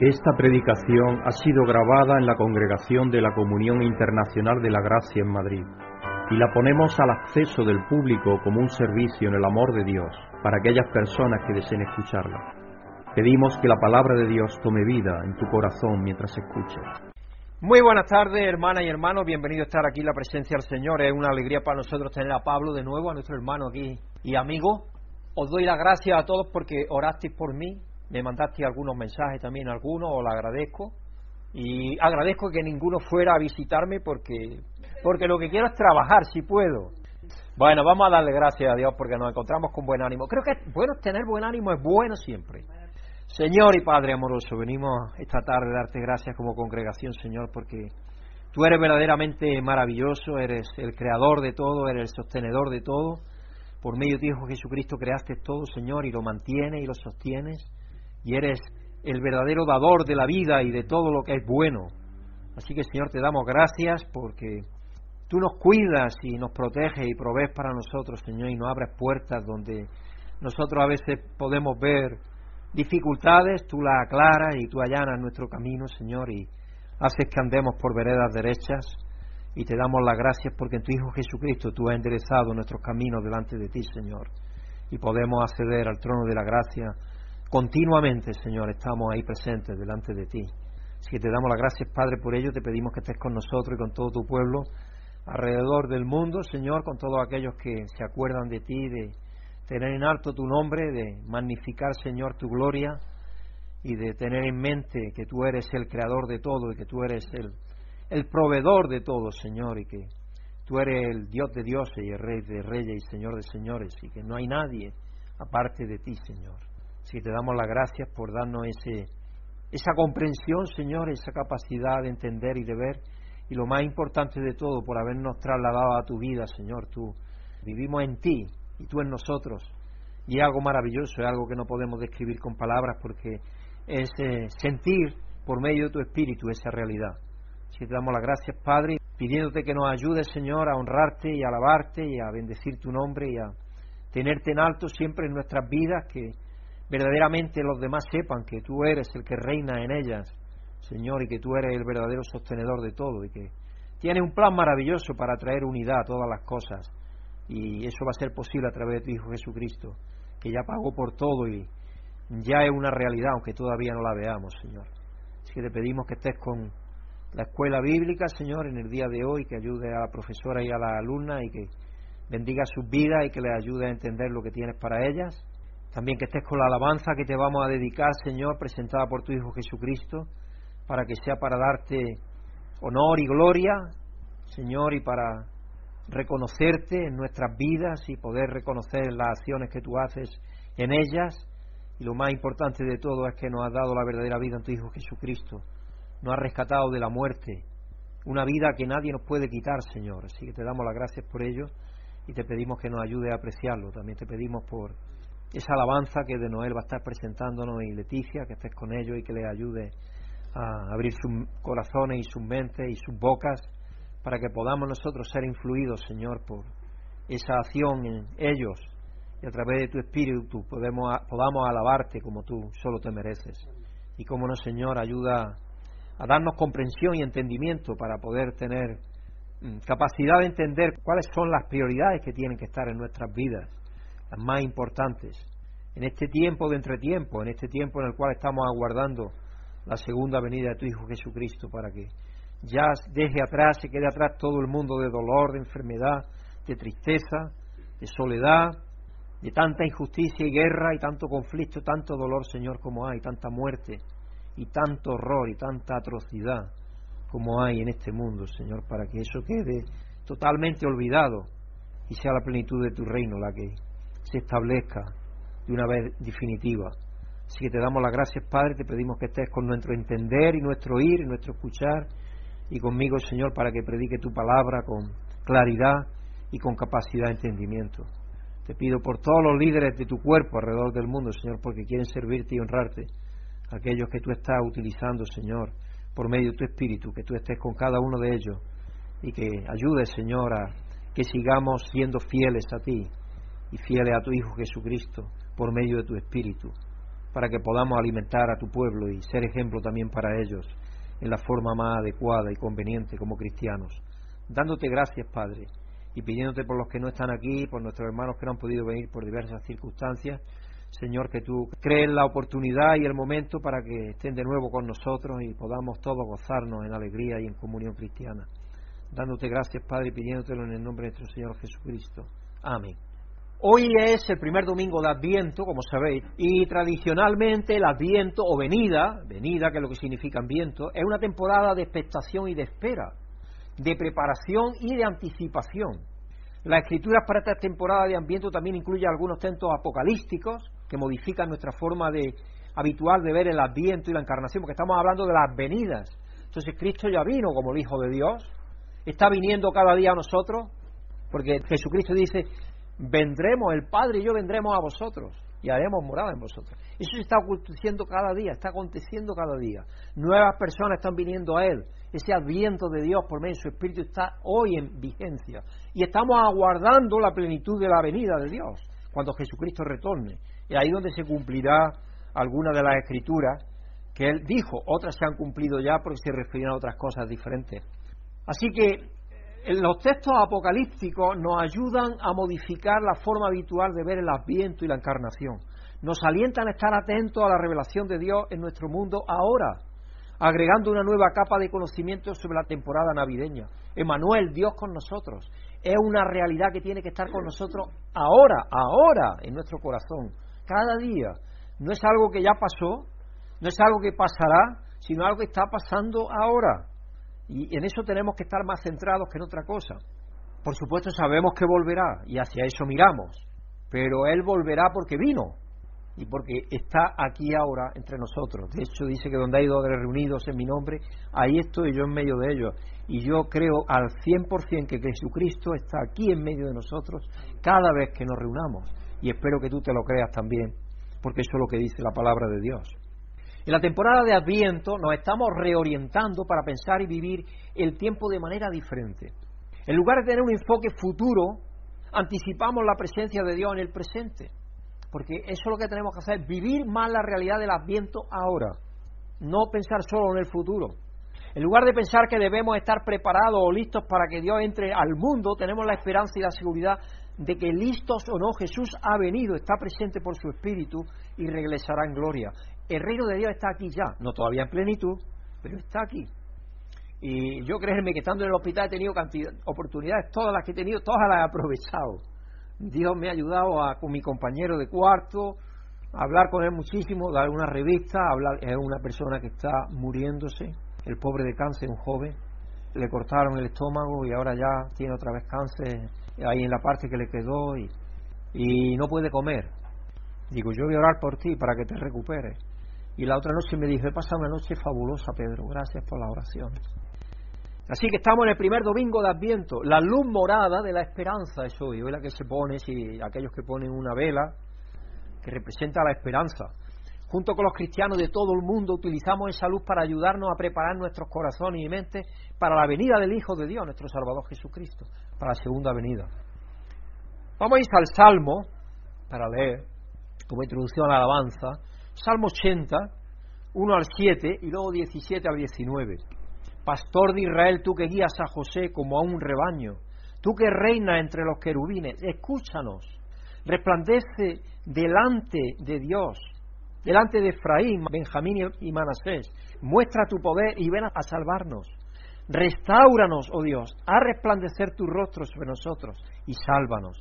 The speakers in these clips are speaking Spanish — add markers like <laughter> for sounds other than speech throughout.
Esta predicación ha sido grabada en la Congregación de la Comunión Internacional de la Gracia en Madrid y la ponemos al acceso del público como un servicio en el amor de Dios para aquellas personas que deseen escucharla. Pedimos que la palabra de Dios tome vida en tu corazón mientras escuches. Muy buenas tardes, hermanas y hermanos. Bienvenido a estar aquí en la presencia del Señor. Es una alegría para nosotros tener a Pablo de nuevo, a nuestro hermano aquí y amigo. Os doy las gracias a todos porque orasteis por mí, me mandaste algunos mensajes también, algunos, os lo agradezco. Y agradezco que ninguno fuera a visitarme porque, porque lo que quiero es trabajar, si puedo. Bueno, vamos a darle gracias a Dios porque nos encontramos con buen ánimo. Creo que bueno tener buen ánimo es bueno siempre. Señor y Padre amoroso, venimos esta tarde a darte gracias como congregación, Señor, porque tú eres verdaderamente maravilloso, eres el creador de todo, eres el sostenedor de todo. Por medio de tu Jesucristo creaste todo, Señor, y lo mantienes y lo sostienes y eres el verdadero dador de la vida y de todo lo que es bueno. Así que Señor, te damos gracias porque tú nos cuidas y nos proteges y provees para nosotros, Señor, y nos abres puertas donde nosotros a veces podemos ver dificultades, tú las aclaras y tú allanas nuestro camino, Señor, y haces que andemos por veredas derechas. Y te damos las gracias porque en tu Hijo Jesucristo tú has enderezado nuestros caminos delante de ti, Señor. Y podemos acceder al trono de la gracia Continuamente, Señor, estamos ahí presentes delante de ti. Así que te damos las gracias, Padre, por ello. Te pedimos que estés con nosotros y con todo tu pueblo alrededor del mundo, Señor, con todos aquellos que se acuerdan de ti, de tener en alto tu nombre, de magnificar, Señor, tu gloria y de tener en mente que tú eres el creador de todo y que tú eres el, el proveedor de todo, Señor, y que tú eres el Dios de dioses y el Rey de reyes y Señor de señores, y que no hay nadie aparte de ti, Señor. Así te damos las gracias por darnos ese, esa comprensión, Señor, esa capacidad de entender y de ver. Y lo más importante de todo, por habernos trasladado a tu vida, Señor. Tú vivimos en ti y tú en nosotros. Y es algo maravilloso, es algo que no podemos describir con palabras porque es eh, sentir por medio de tu espíritu esa realidad. Así te damos las gracias, Padre, pidiéndote que nos ayudes, Señor, a honrarte y a alabarte y a bendecir tu nombre y a tenerte en alto siempre en nuestras vidas, que verdaderamente los demás sepan que tú eres el que reina en ellas, Señor, y que tú eres el verdadero sostenedor de todo, y que tienes un plan maravilloso para traer unidad a todas las cosas, y eso va a ser posible a través de tu Hijo Jesucristo, que ya pagó por todo y ya es una realidad, aunque todavía no la veamos, Señor. Así que te pedimos que estés con la escuela bíblica, Señor, en el día de hoy, que ayude a la profesora y a la alumna y que bendiga sus vidas y que les ayude a entender lo que tienes para ellas también que estés con la alabanza que te vamos a dedicar, Señor, presentada por tu Hijo Jesucristo, para que sea para darte honor y gloria, Señor, y para reconocerte en nuestras vidas y poder reconocer las acciones que tú haces en ellas. Y lo más importante de todo es que nos has dado la verdadera vida en tu Hijo Jesucristo. Nos has rescatado de la muerte, una vida que nadie nos puede quitar, Señor. Así que te damos las gracias por ello y te pedimos que nos ayude a apreciarlo. También te pedimos por esa alabanza que de Noel va a estar presentándonos y Leticia, que estés con ellos y que les ayude a abrir sus corazones y sus mentes y sus bocas para que podamos nosotros ser influidos, Señor, por esa acción en ellos y a través de tu Espíritu podemos, podamos alabarte como tú solo te mereces. Y como no, Señor, ayuda a darnos comprensión y entendimiento para poder tener mm, capacidad de entender cuáles son las prioridades que tienen que estar en nuestras vidas las más importantes, en este tiempo de entretiempo, en este tiempo en el cual estamos aguardando la segunda venida de tu Hijo Jesucristo para que ya deje atrás, se quede atrás todo el mundo de dolor, de enfermedad, de tristeza, de soledad, de tanta injusticia y guerra y tanto conflicto, tanto dolor, Señor, como hay, tanta muerte y tanto horror y tanta atrocidad como hay en este mundo, Señor, para que eso quede totalmente olvidado y sea la plenitud de tu reino la que se establezca de una vez definitiva. Así que te damos las gracias, Padre, te pedimos que estés con nuestro entender y nuestro oír y nuestro escuchar y conmigo, Señor, para que predique tu palabra con claridad y con capacidad de entendimiento. Te pido por todos los líderes de tu cuerpo alrededor del mundo, Señor, porque quieren servirte y honrarte, aquellos que tú estás utilizando, Señor, por medio de tu Espíritu, que tú estés con cada uno de ellos y que ayudes, Señor, a que sigamos siendo fieles a ti y fieles a tu Hijo Jesucristo por medio de tu Espíritu, para que podamos alimentar a tu pueblo y ser ejemplo también para ellos en la forma más adecuada y conveniente como cristianos. Dándote gracias, Padre, y pidiéndote por los que no están aquí, por nuestros hermanos que no han podido venir por diversas circunstancias, Señor, que tú crees la oportunidad y el momento para que estén de nuevo con nosotros y podamos todos gozarnos en alegría y en comunión cristiana. Dándote gracias, Padre, y pidiéndotelo en el nombre de nuestro Señor Jesucristo. Amén. Hoy es el primer domingo de Adviento, como sabéis, y tradicionalmente el Adviento o venida, venida que es lo que significa Adviento, es una temporada de expectación y de espera, de preparación y de anticipación. Las escrituras para esta temporada de Adviento también incluyen algunos textos apocalípticos que modifican nuestra forma de habitual de ver el Adviento y la encarnación, porque estamos hablando de las venidas. Entonces Cristo ya vino como el Hijo de Dios, está viniendo cada día a nosotros, porque Jesucristo dice, vendremos, el Padre y yo vendremos a vosotros y haremos morada en vosotros. Eso se está aconteciendo cada día, está aconteciendo cada día. Nuevas personas están viniendo a Él. Ese adviento de Dios por medio de su Espíritu está hoy en vigencia. Y estamos aguardando la plenitud de la venida de Dios, cuando Jesucristo retorne. Y ahí donde se cumplirá alguna de las escrituras que Él dijo. Otras se han cumplido ya porque se refieren a otras cosas diferentes. Así que los textos apocalípticos nos ayudan a modificar la forma habitual de ver el adviento y la encarnación. Nos alientan a estar atentos a la revelación de Dios en nuestro mundo ahora, agregando una nueva capa de conocimiento sobre la temporada navideña. Emanuel, Dios con nosotros, es una realidad que tiene que estar con nosotros ahora, ahora, en nuestro corazón, cada día. No es algo que ya pasó, no es algo que pasará, sino algo que está pasando ahora. Y en eso tenemos que estar más centrados que en otra cosa. Por supuesto sabemos que volverá y hacia eso miramos, pero Él volverá porque vino y porque está aquí ahora entre nosotros. De hecho dice que donde hay dos reunidos en mi nombre, ahí estoy yo en medio de ellos. Y yo creo al 100% que Jesucristo está aquí en medio de nosotros cada vez que nos reunamos. Y espero que tú te lo creas también, porque eso es lo que dice la palabra de Dios. En la temporada de Adviento nos estamos reorientando para pensar y vivir el tiempo de manera diferente. En lugar de tener un enfoque futuro, anticipamos la presencia de Dios en el presente. Porque eso es lo que tenemos que hacer, vivir más la realidad del Adviento ahora, no pensar solo en el futuro. En lugar de pensar que debemos estar preparados o listos para que Dios entre al mundo, tenemos la esperanza y la seguridad de que listos o no, Jesús ha venido, está presente por su Espíritu y regresará en gloria. El reino de Dios está aquí ya, no todavía en plenitud, pero está aquí. Y yo créeme que estando en el hospital he tenido oportunidades, todas las que he tenido, todas las he aprovechado. Dios me ha ayudado a, con mi compañero de cuarto, a hablar con él muchísimo, dar una revista, hablar, es una persona que está muriéndose, el pobre de cáncer, un joven, le cortaron el estómago y ahora ya tiene otra vez cáncer ahí en la parte que le quedó y, y no puede comer. Digo, yo voy a orar por ti para que te recuperes. Y la otra noche me dijo, he pasado una noche fabulosa, Pedro, gracias por la oración. Así que estamos en el primer domingo de Adviento. La luz morada de la esperanza es hoy. Hoy la que se pone, si aquellos que ponen una vela, que representa la esperanza. Junto con los cristianos de todo el mundo utilizamos esa luz para ayudarnos a preparar nuestros corazones y mentes para la venida del Hijo de Dios, nuestro Salvador Jesucristo, para la segunda venida. Vamos a ir al Salmo para leer, como introducción a la alabanza, Salmo 80, 1 al 7 y luego 17 al 19. Pastor de Israel, tú que guías a José como a un rebaño, tú que reinas entre los querubines, escúchanos, resplandece delante de Dios, delante de Efraín, Benjamín y Manasés, muestra tu poder y ven a salvarnos. Restauranos, oh Dios, a resplandecer tu rostro sobre nosotros y sálvanos.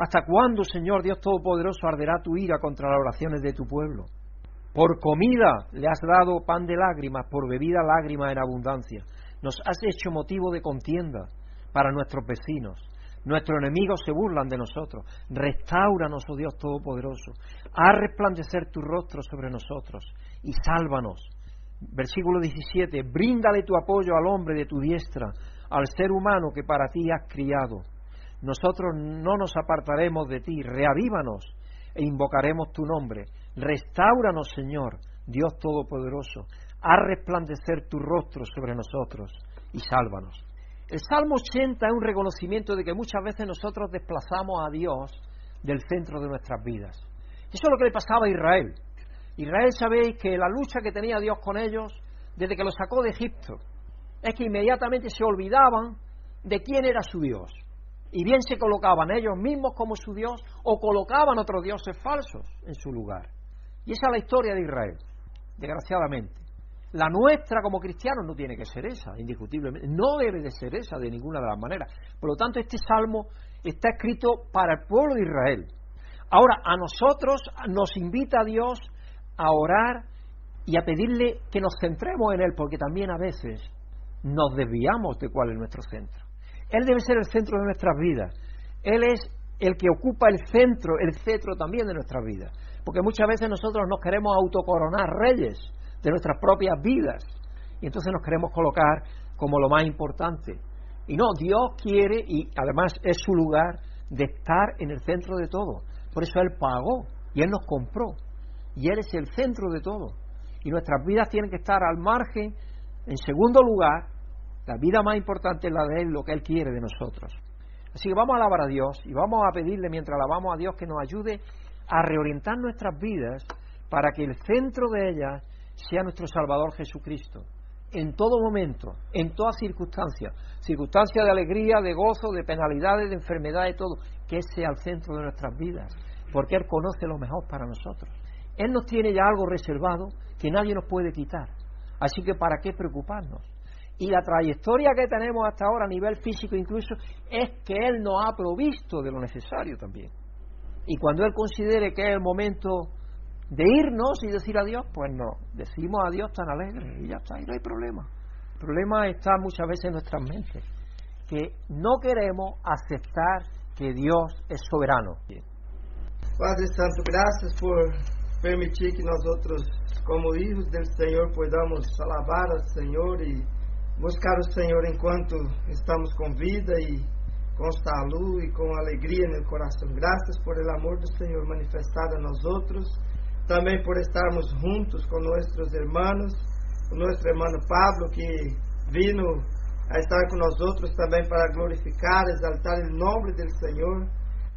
¿Hasta cuándo, Señor Dios Todopoderoso, arderá tu ira contra las oraciones de tu pueblo? Por comida le has dado pan de lágrimas, por bebida lágrimas en abundancia. Nos has hecho motivo de contienda para nuestros vecinos. Nuestros enemigos se burlan de nosotros. Restauranos, oh Dios Todopoderoso. Haz resplandecer tu rostro sobre nosotros y sálvanos. Versículo 17. Bríndale tu apoyo al hombre de tu diestra, al ser humano que para ti has criado. Nosotros no nos apartaremos de ti. Reavívanos e invocaremos tu nombre Restauranos, Señor, Dios Todopoderoso. Haz resplandecer tu rostro sobre nosotros y sálvanos. El Salmo 80 es un reconocimiento de que muchas veces nosotros desplazamos a Dios del centro de nuestras vidas. Eso es lo que le pasaba a Israel. Israel sabéis que la lucha que tenía Dios con ellos desde que los sacó de Egipto es que inmediatamente se olvidaban de quién era su Dios. Y bien se colocaban ellos mismos como su Dios o colocaban otros dioses falsos en su lugar. Y esa es la historia de Israel, desgraciadamente. La nuestra como cristianos no tiene que ser esa, indiscutiblemente. No debe de ser esa de ninguna de las maneras. Por lo tanto, este salmo está escrito para el pueblo de Israel. Ahora, a nosotros nos invita a Dios a orar y a pedirle que nos centremos en Él, porque también a veces nos desviamos de cuál es nuestro centro. Él debe ser el centro de nuestras vidas. Él es el que ocupa el centro, el centro también de nuestras vidas. Porque muchas veces nosotros nos queremos autocoronar reyes de nuestras propias vidas. Y entonces nos queremos colocar como lo más importante. Y no, Dios quiere, y además es su lugar, de estar en el centro de todo. Por eso Él pagó y Él nos compró. Y Él es el centro de todo. Y nuestras vidas tienen que estar al margen, en segundo lugar, la vida más importante es la de Él, lo que Él quiere de nosotros. Así que vamos a alabar a Dios y vamos a pedirle mientras alabamos a Dios que nos ayude a reorientar nuestras vidas para que el centro de ellas sea nuestro Salvador Jesucristo. En todo momento, en todas circunstancias, circunstancias de alegría, de gozo, de penalidades, de enfermedades, de todo, que sea el centro de nuestras vidas, porque Él conoce lo mejor para nosotros. Él nos tiene ya algo reservado que nadie nos puede quitar. Así que ¿para qué preocuparnos? Y la trayectoria que tenemos hasta ahora a nivel físico incluso es que Él nos ha provisto de lo necesario también. Y cuando Él considere que es el momento de irnos y decir adiós, pues no, decimos adiós tan alegre y ya está, y no hay problema. El problema está muchas veces en nuestras mentes, que no queremos aceptar que Dios es soberano. Padre Santo, gracias por permitir que nosotros, como hijos del Señor, podamos alabar al Señor y buscar o Senhor enquanto estamos com vida e com saúde e com alegria no coração. Graças por el amor do Senhor manifestado a nós outros, também por estarmos juntos com nossos irmãos, com nosso irmão Pablo que vino a estar com nós outros também para glorificar, exaltar o nome do Senhor.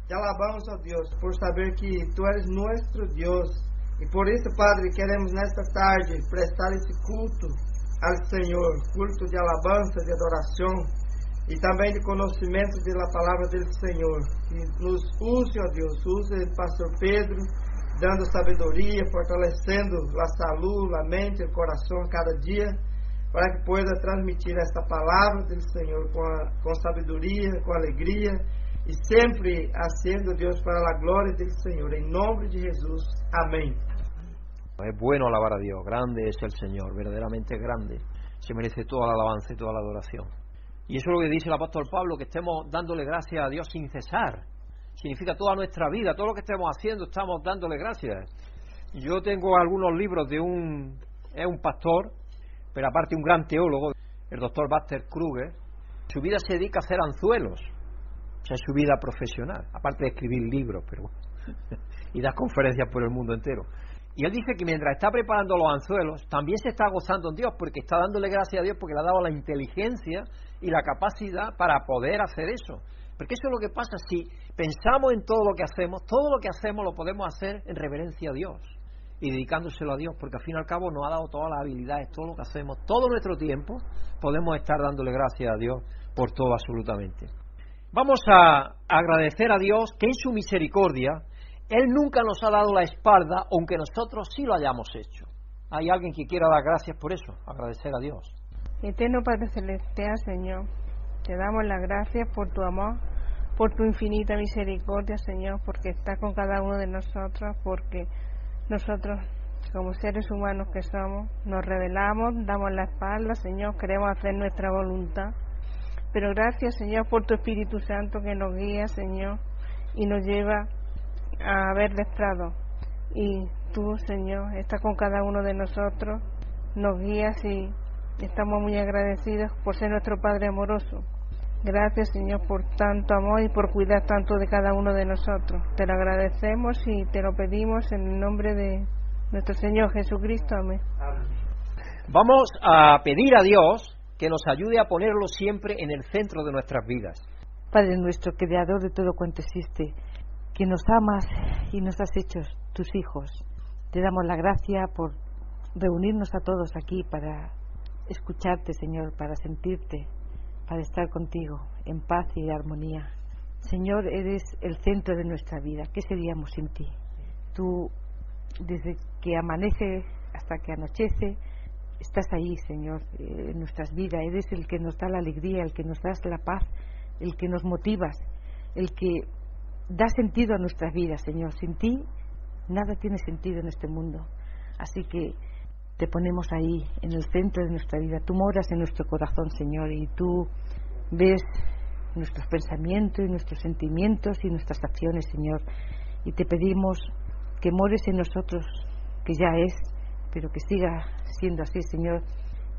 Te alabamos, ó Deus, por saber que Tu eres nosso Deus. E por isso, Padre, queremos nesta tarde prestar esse culto ao Senhor, culto de alabança, de adoração e também de conhecimento da palavra do Senhor. Que nos use, ó Deus, use o pastor Pedro, dando sabedoria, fortalecendo a saúde, a mente, o coração a cada dia, para que possa transmitir esta palavra do Senhor com, a, com sabedoria, com alegria e sempre sendo Deus para a glória do Senhor. Em nome de Jesus. Amém. Es bueno alabar a Dios, grande es el Señor, verdaderamente grande. Se merece toda la alabanza y toda la adoración. Y eso es lo que dice el apóstol Pablo, que estemos dándole gracias a Dios sin cesar. Significa toda nuestra vida, todo lo que estemos haciendo, estamos dándole gracias. Yo tengo algunos libros de un, es un pastor, pero aparte un gran teólogo, el doctor Buster Kruger. Su vida se dedica a hacer anzuelos, o sea, es su vida profesional, aparte de escribir libros, pero <laughs> y dar conferencias por el mundo entero. Y él dice que mientras está preparando los anzuelos, también se está gozando en Dios, porque está dándole gracias a Dios porque le ha dado la inteligencia y la capacidad para poder hacer eso. Porque eso es lo que pasa, si pensamos en todo lo que hacemos, todo lo que hacemos lo podemos hacer en reverencia a Dios y dedicándoselo a Dios, porque al fin y al cabo nos ha dado todas las habilidades, todo lo que hacemos, todo nuestro tiempo, podemos estar dándole gracias a Dios por todo absolutamente. Vamos a agradecer a Dios que en su misericordia él nunca nos ha dado la espalda, aunque nosotros sí lo hayamos hecho. ¿Hay alguien que quiera dar gracias por eso? Agradecer a Dios. Eterno Padre Celestial, Señor, te damos las gracias por tu amor, por tu infinita misericordia, Señor, porque estás con cada uno de nosotros, porque nosotros, como seres humanos que somos, nos revelamos, damos la espalda, Señor, queremos hacer nuestra voluntad. Pero gracias, Señor, por tu Espíritu Santo que nos guía, Señor, y nos lleva a haber estrado Y tú, Señor, estás con cada uno de nosotros, nos guías y estamos muy agradecidos por ser nuestro Padre amoroso. Gracias, Señor, por tanto amor y por cuidar tanto de cada uno de nosotros. Te lo agradecemos y te lo pedimos en el nombre de nuestro Señor Jesucristo. Amén. Vamos a pedir a Dios que nos ayude a ponerlo siempre en el centro de nuestras vidas. Padre nuestro, creador de todo cuanto existe, que nos amas y nos has hecho tus hijos. Te damos la gracia por reunirnos a todos aquí para escucharte, Señor, para sentirte, para estar contigo en paz y armonía. Señor, eres el centro de nuestra vida. ¿Qué seríamos sin ti? Tú, desde que amanece hasta que anochece, estás ahí, Señor, eh, en nuestras vidas. Eres el que nos da la alegría, el que nos das la paz, el que nos motivas, el que da sentido a nuestras vidas, Señor. Sin ti, nada tiene sentido en este mundo. Así que te ponemos ahí, en el centro de nuestra vida. Tú moras en nuestro corazón, Señor, y tú ves nuestros pensamientos y nuestros sentimientos y nuestras acciones, Señor. Y te pedimos que mores en nosotros, que ya es, pero que siga siendo así, Señor,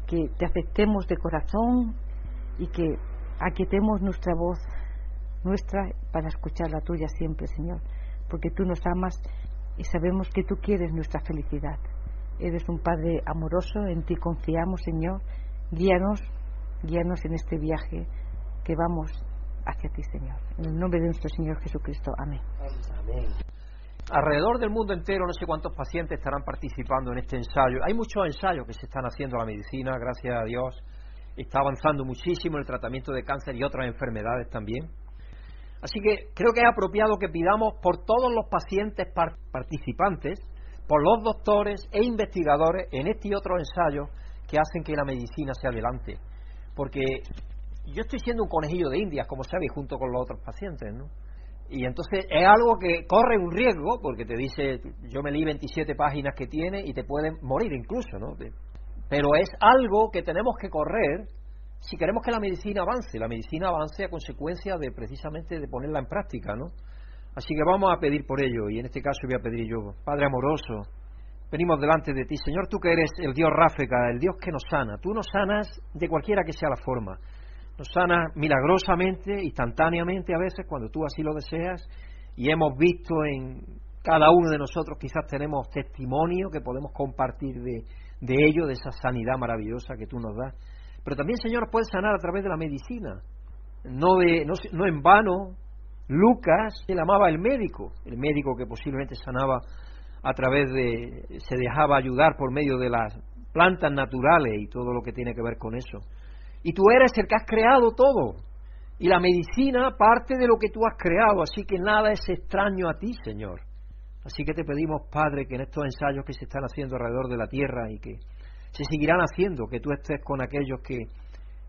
que te aceptemos de corazón y que aquietemos nuestra voz, nuestra, para escuchar la tuya siempre, Señor, porque tú nos amas y sabemos que tú quieres nuestra felicidad. Eres un Padre amoroso, en ti confiamos, Señor. Guíanos, guíanos en este viaje que vamos hacia ti, Señor. En el nombre de nuestro Señor Jesucristo. Amén. Amén. Alrededor del mundo entero, no sé cuántos pacientes estarán participando en este ensayo. Hay muchos ensayos que se están haciendo en la medicina, gracias a Dios. Está avanzando muchísimo el tratamiento de cáncer y otras enfermedades también. Así que creo que es apropiado que pidamos por todos los pacientes participantes por los doctores e investigadores en este y otros ensayos que hacen que la medicina se adelante. Porque yo estoy siendo un conejillo de indias, como sabéis, junto con los otros pacientes, ¿no? Y entonces es algo que corre un riesgo, porque te dice, yo me leí 27 páginas que tiene y te pueden morir incluso, ¿no? Pero es algo que tenemos que correr si queremos que la medicina avance. La medicina avance a consecuencia de precisamente de ponerla en práctica, ¿no? Así que vamos a pedir por ello, y en este caso voy a pedir yo, Padre amoroso, venimos delante de ti, Señor, tú que eres el Dios Ráfeca, el Dios que nos sana, tú nos sanas de cualquiera que sea la forma, nos sanas milagrosamente, instantáneamente a veces, cuando tú así lo deseas, y hemos visto en cada uno de nosotros, quizás tenemos testimonio que podemos compartir de, ello, de esa sanidad maravillosa que tú nos das. Pero también, Señor, puedes sanar a través de la medicina, no, de, no, no en vano, Lucas, él amaba el médico, el médico que posiblemente sanaba a través de, se dejaba ayudar por medio de las plantas naturales y todo lo que tiene que ver con eso. Y tú eres el que has creado todo. Y la medicina parte de lo que tú has creado, así que nada es extraño a ti, Señor. Así que te pedimos, Padre, que en estos ensayos que se están haciendo alrededor de la tierra y que se seguirán haciendo, que tú estés con aquellos que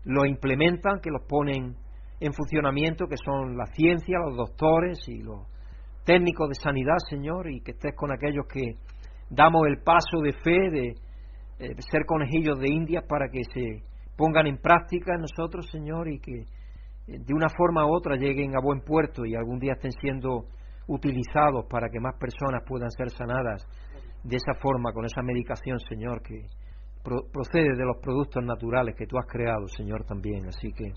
lo implementan, que los ponen en funcionamiento, que son la ciencia, los doctores y los técnicos de sanidad, Señor, y que estés con aquellos que damos el paso de fe, de, eh, ser conejillos de Indias para que se pongan en práctica en nosotros, Señor, y que eh, de una forma u otra lleguen a buen puerto y algún día estén siendo utilizados para que más personas puedan ser sanadas de esa forma, con esa medicación, Señor, que procede de los productos naturales que tú has creado, Señor, también. Así que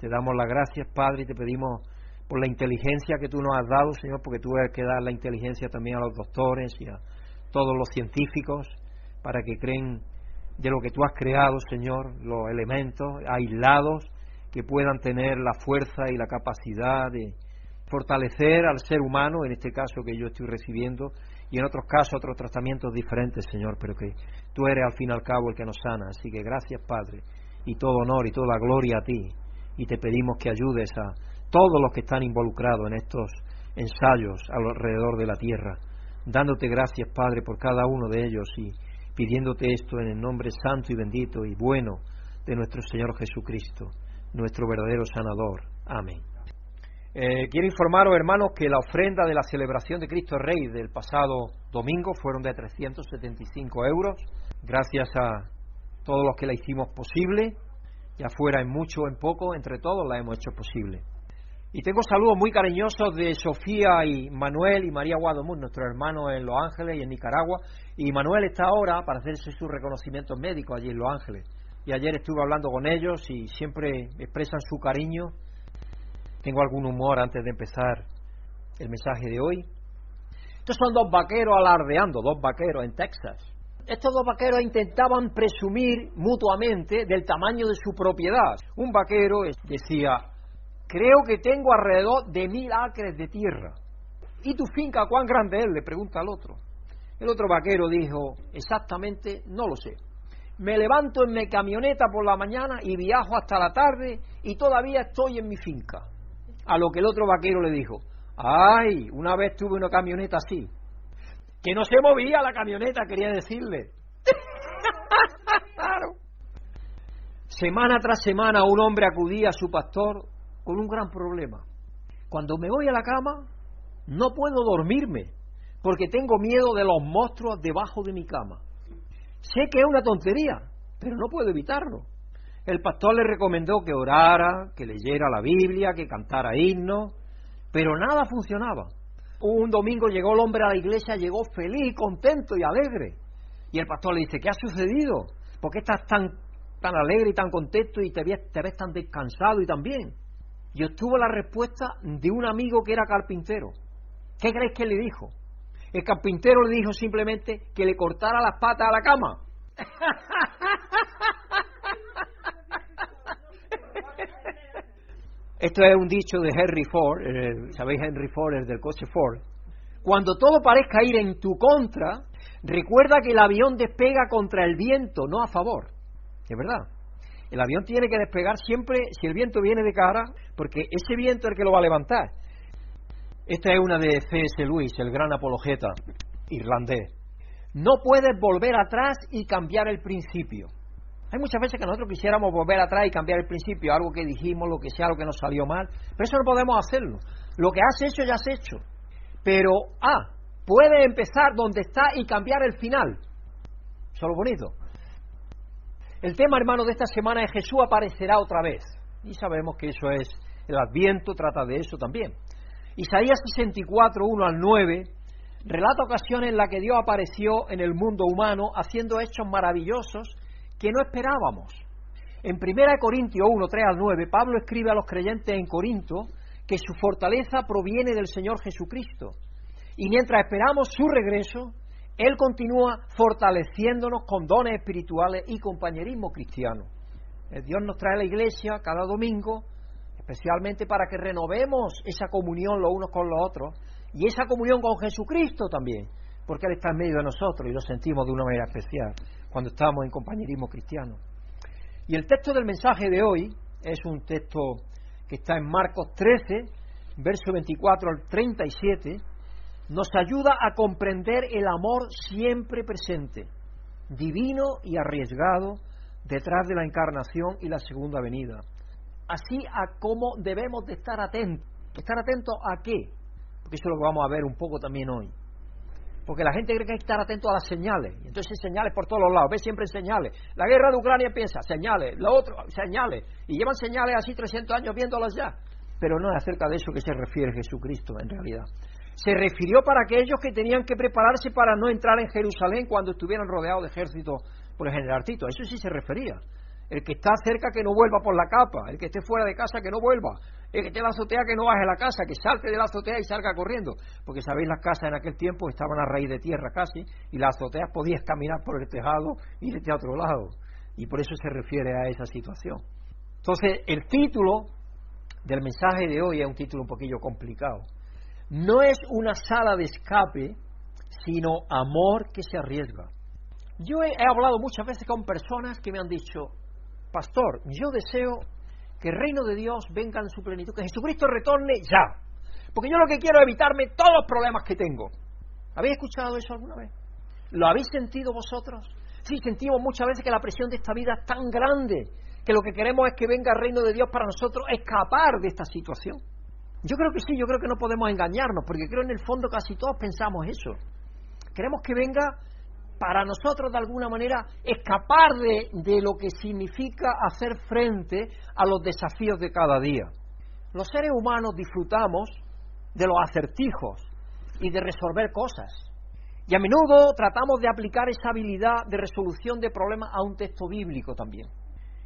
te damos las gracias, Padre, y te pedimos por la inteligencia que tú nos has dado, Señor, porque tú debes que dar la inteligencia también a los doctores y a todos los científicos para que creen de lo que tú has creado, Señor, los elementos aislados que puedan tener la fuerza y la capacidad de fortalecer al ser humano, en este caso que yo estoy recibiendo, y en otros casos otros tratamientos diferentes, Señor, pero que tú eres al fin y al cabo el que nos sana. Así que gracias, Padre, y todo honor y toda gloria a ti y te pedimos que ayudes a todos los que están involucrados en estos ensayos alrededor de la tierra, dándote gracias, Padre, por cada uno de ellos y pidiéndote esto en el nombre santo y bendito y bueno de nuestro Señor Jesucristo, nuestro verdadero sanador. Amén. Eh, quiero informaros, hermanos, que la ofrenda de la celebración de Cristo Rey del pasado domingo fueron de 375 euros, gracias a todos los que la hicimos posible ya fuera en mucho en poco, entre todos la hemos hecho posible. Y tengo saludos muy cariñosos de Sofía y Manuel y María Guadamunt, nuestros hermanos en Los Ángeles y en Nicaragua. Y Manuel está ahora para hacerse su reconocimiento médico allí en Los Ángeles. Y ayer estuve hablando con ellos y siempre expresan su cariño. Tengo algún humor antes de empezar el mensaje de hoy. Estos son dos vaqueros alardeando, dos vaqueros en Texas estos dos vaqueros intentaban presumir mutuamente del tamaño de su propiedad. Un vaquero decía, creo que tengo alrededor de mil acres de tierra. ¿Y tu finca cuán grande es? le pregunta al otro. El otro vaquero dijo, exactamente, no lo sé. Me levanto en mi camioneta por la mañana y viajo hasta la tarde y todavía estoy en mi finca. A lo que el otro vaquero le dijo, ay, una vez tuve una camioneta así. Que no se movía la camioneta, quería decirle. <laughs> Semana tras semana un hombre acudía a su pastor con un gran problema. Cuando me voy a la cama, no puedo dormirme porque tengo miedo de los monstruos debajo de mi cama. Sé que es una tontería, pero no puedo evitarlo. El pastor le recomendó que orara, que leyera la Biblia, que cantara himnos, pero nada funcionaba. Un domingo llegó el hombre a la iglesia, llegó feliz, contento y alegre. Y el pastor le dice, ¿qué ha sucedido? ¿Por qué estás tan, tan alegre y tan contento y te ves, te ves tan descansado y tan bien? Y obtuvo la respuesta de un amigo que era carpintero. ¿Qué crees que le dijo? El carpintero le dijo simplemente que le cortara las patas a la cama. <laughs> Esto es un dicho de Henry Ford, ¿sabéis Henry Ford, el del coche Ford? Cuando todo parezca ir en tu contra, recuerda que el avión despega contra el viento, no a favor. Es verdad. El avión tiene que despegar siempre si el viento viene de cara, porque ese viento es el que lo va a levantar. Esta es una de C.S. Lewis, el gran apologeta irlandés. No puedes volver atrás y cambiar el principio. Hay muchas veces que nosotros quisiéramos volver atrás y cambiar el principio, algo que dijimos, lo que sea, algo que nos salió mal, pero eso no podemos hacerlo. Lo que has hecho ya has hecho. Pero, ah, puedes empezar donde está y cambiar el final. Eso es lo bonito. El tema, hermano, de esta semana es Jesús aparecerá otra vez. Y sabemos que eso es, el Adviento trata de eso también. Isaías 64, 1 al 9, relata ocasiones en las que Dios apareció en el mundo humano haciendo hechos maravillosos que no esperábamos. En 1 Corintios 1, 3 al 9, Pablo escribe a los creyentes en Corinto que su fortaleza proviene del Señor Jesucristo. Y mientras esperamos su regreso, Él continúa fortaleciéndonos con dones espirituales y compañerismo cristiano. Eh, Dios nos trae a la iglesia cada domingo especialmente para que renovemos esa comunión los unos con los otros y esa comunión con Jesucristo también, porque Él está en medio de nosotros y lo sentimos de una manera especial cuando estamos en compañerismo cristiano. Y el texto del mensaje de hoy es un texto que está en Marcos 13, verso 24 al 37, nos ayuda a comprender el amor siempre presente, divino y arriesgado detrás de la encarnación y la segunda venida así a cómo debemos de estar atentos. ¿Estar atentos a qué? Porque eso es lo que vamos a ver un poco también hoy. Porque la gente cree que hay que estar atento a las señales. Entonces señales por todos los lados. Ve siempre señales. La guerra de Ucrania piensa, señales. Lo otro, señales. Y llevan señales así 300 años viéndolas ya. Pero no es acerca de eso que se refiere Jesucristo en realidad. Se refirió para aquellos que tenían que prepararse para no entrar en Jerusalén cuando estuvieran rodeados de ejército por el general Tito. Eso sí se refería. El que está cerca que no vuelva por la capa, el que esté fuera de casa que no vuelva, el que esté en la azotea que no baje la casa, que salte de la azotea y salga corriendo, porque sabéis las casas en aquel tiempo estaban a raíz de tierra casi y las azoteas podías caminar por el tejado y irte a otro lado y por eso se refiere a esa situación. Entonces, el título del mensaje de hoy es un título un poquillo complicado. No es una sala de escape, sino amor que se arriesga. Yo he, he hablado muchas veces con personas que me han dicho, pastor, yo deseo que el reino de Dios venga en su plenitud, que Jesucristo retorne ya. Porque yo lo que quiero es evitarme todos los problemas que tengo. ¿Habéis escuchado eso alguna vez? ¿Lo habéis sentido vosotros? Sí, sentimos muchas veces que la presión de esta vida es tan grande que lo que queremos es que venga el reino de Dios para nosotros escapar de esta situación. Yo creo que sí, yo creo que no podemos engañarnos, porque creo en el fondo casi todos pensamos eso. Queremos que venga para nosotros de alguna manera escapar de, de, lo que significa hacer frente a los desafíos de cada día. Los seres humanos disfrutamos de los acertijos y de resolver cosas. Y a menudo tratamos de aplicar esa habilidad de resolución de problemas a un texto bíblico también.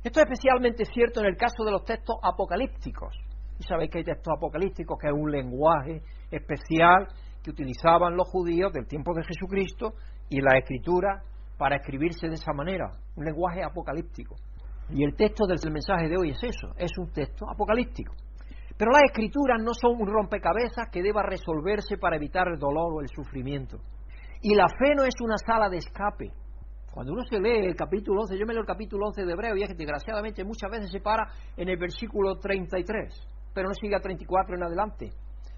Esto es especialmente cierto en el caso de los textos apocalípticos. Y sabéis que hay textos apocalípticos que es un lenguaje especial que utilizaban los judíos del tiempo de Jesucristo y la escritura para escribirse de esa manera, un lenguaje apocalíptico. Y el texto del mensaje de hoy es eso, es un texto apocalíptico. Pero las escrituras no son un rompecabezas que deba resolverse para evitar el dolor o el sufrimiento. Y la fe no es una sala de escape. Cuando uno se lee el capítulo 11, yo me leo el capítulo 11 de Hebreo y es que desgraciadamente muchas veces se para en el versículo 33, pero no sigue a 34 en adelante.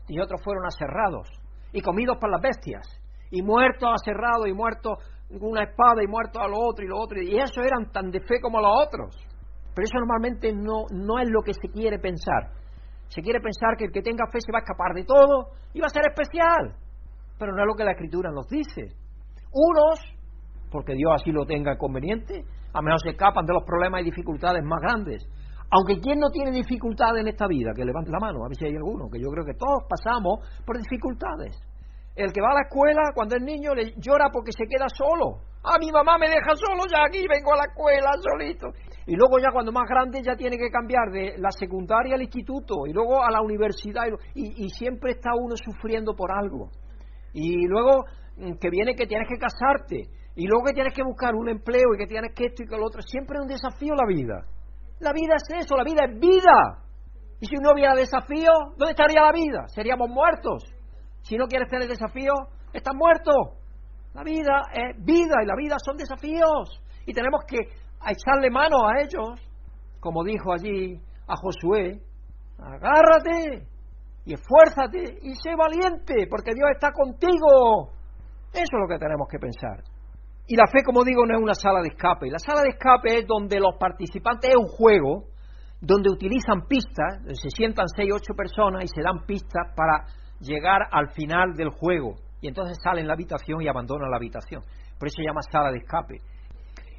Y otros fueron aserrados y comidos por las bestias y muertos aserrados y muertos con una espada y muertos a lo otro y lo otro. Y eso eran tan de fe como los otros. Pero eso normalmente no, no es lo que se quiere pensar. Se quiere pensar que el que tenga fe se va a escapar de todo y va a ser especial. Pero no es lo que la Escritura nos dice. Unos, porque Dios así lo tenga conveniente, a menos se escapan de los problemas y dificultades más grandes. Aunque quien no tiene dificultades en esta vida, que levante la mano, a ver si hay alguno, que yo creo que todos pasamos por dificultades. El que va a la escuela cuando es niño le llora porque se queda solo. Ah, mi mamá me deja solo, ya aquí vengo a la escuela solito. Y luego ya cuando más grande ya tiene que cambiar de la secundaria al instituto y luego a la universidad y, y siempre está uno sufriendo por algo. Y luego mm, que viene que tienes que casarte y luego que tienes que buscar un empleo y que tienes que esto y que lo otro. Siempre es un desafío la vida. La vida es eso, la vida es vida. Y si no hubiera desafío, ¿dónde estaría la vida? Seríamos muertos. Si no quieres tener desafío, estás muerto. La vida es vida y la vida son desafíos. Y tenemos que echarle mano a ellos, como dijo allí a Josué, agárrate y esfuérzate y sé valiente, porque Dios está contigo. Eso es lo que tenemos que pensar. Y la fe, como digo, no es una sala de escape. La sala de escape es donde los participantes es un juego, donde utilizan pistas, se sientan seis, ocho personas y se dan pistas para llegar al final del juego. Y entonces salen la habitación y abandonan la habitación. Por eso se llama sala de escape.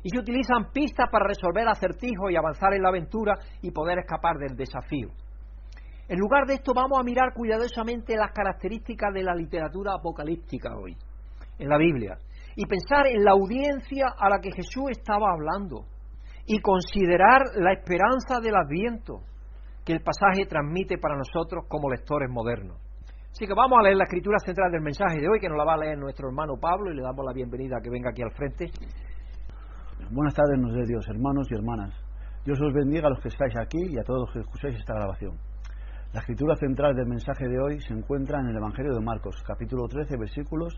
Y se utilizan pistas para resolver acertijos y avanzar en la aventura y poder escapar del desafío. En lugar de esto vamos a mirar cuidadosamente las características de la literatura apocalíptica hoy, en la Biblia, y pensar en la audiencia a la que Jesús estaba hablando, y considerar la esperanza del adviento que el pasaje transmite para nosotros como lectores modernos. Así que vamos a leer la escritura central del mensaje de hoy, que nos la va a leer nuestro hermano Pablo, y le damos la bienvenida a que venga aquí al frente. Buenas tardes, nos de Dios, hermanos y hermanas. Dios os bendiga a los que estáis aquí y a todos los que escucháis esta grabación. La escritura central del mensaje de hoy se encuentra en el Evangelio de Marcos, capítulo 13, versículos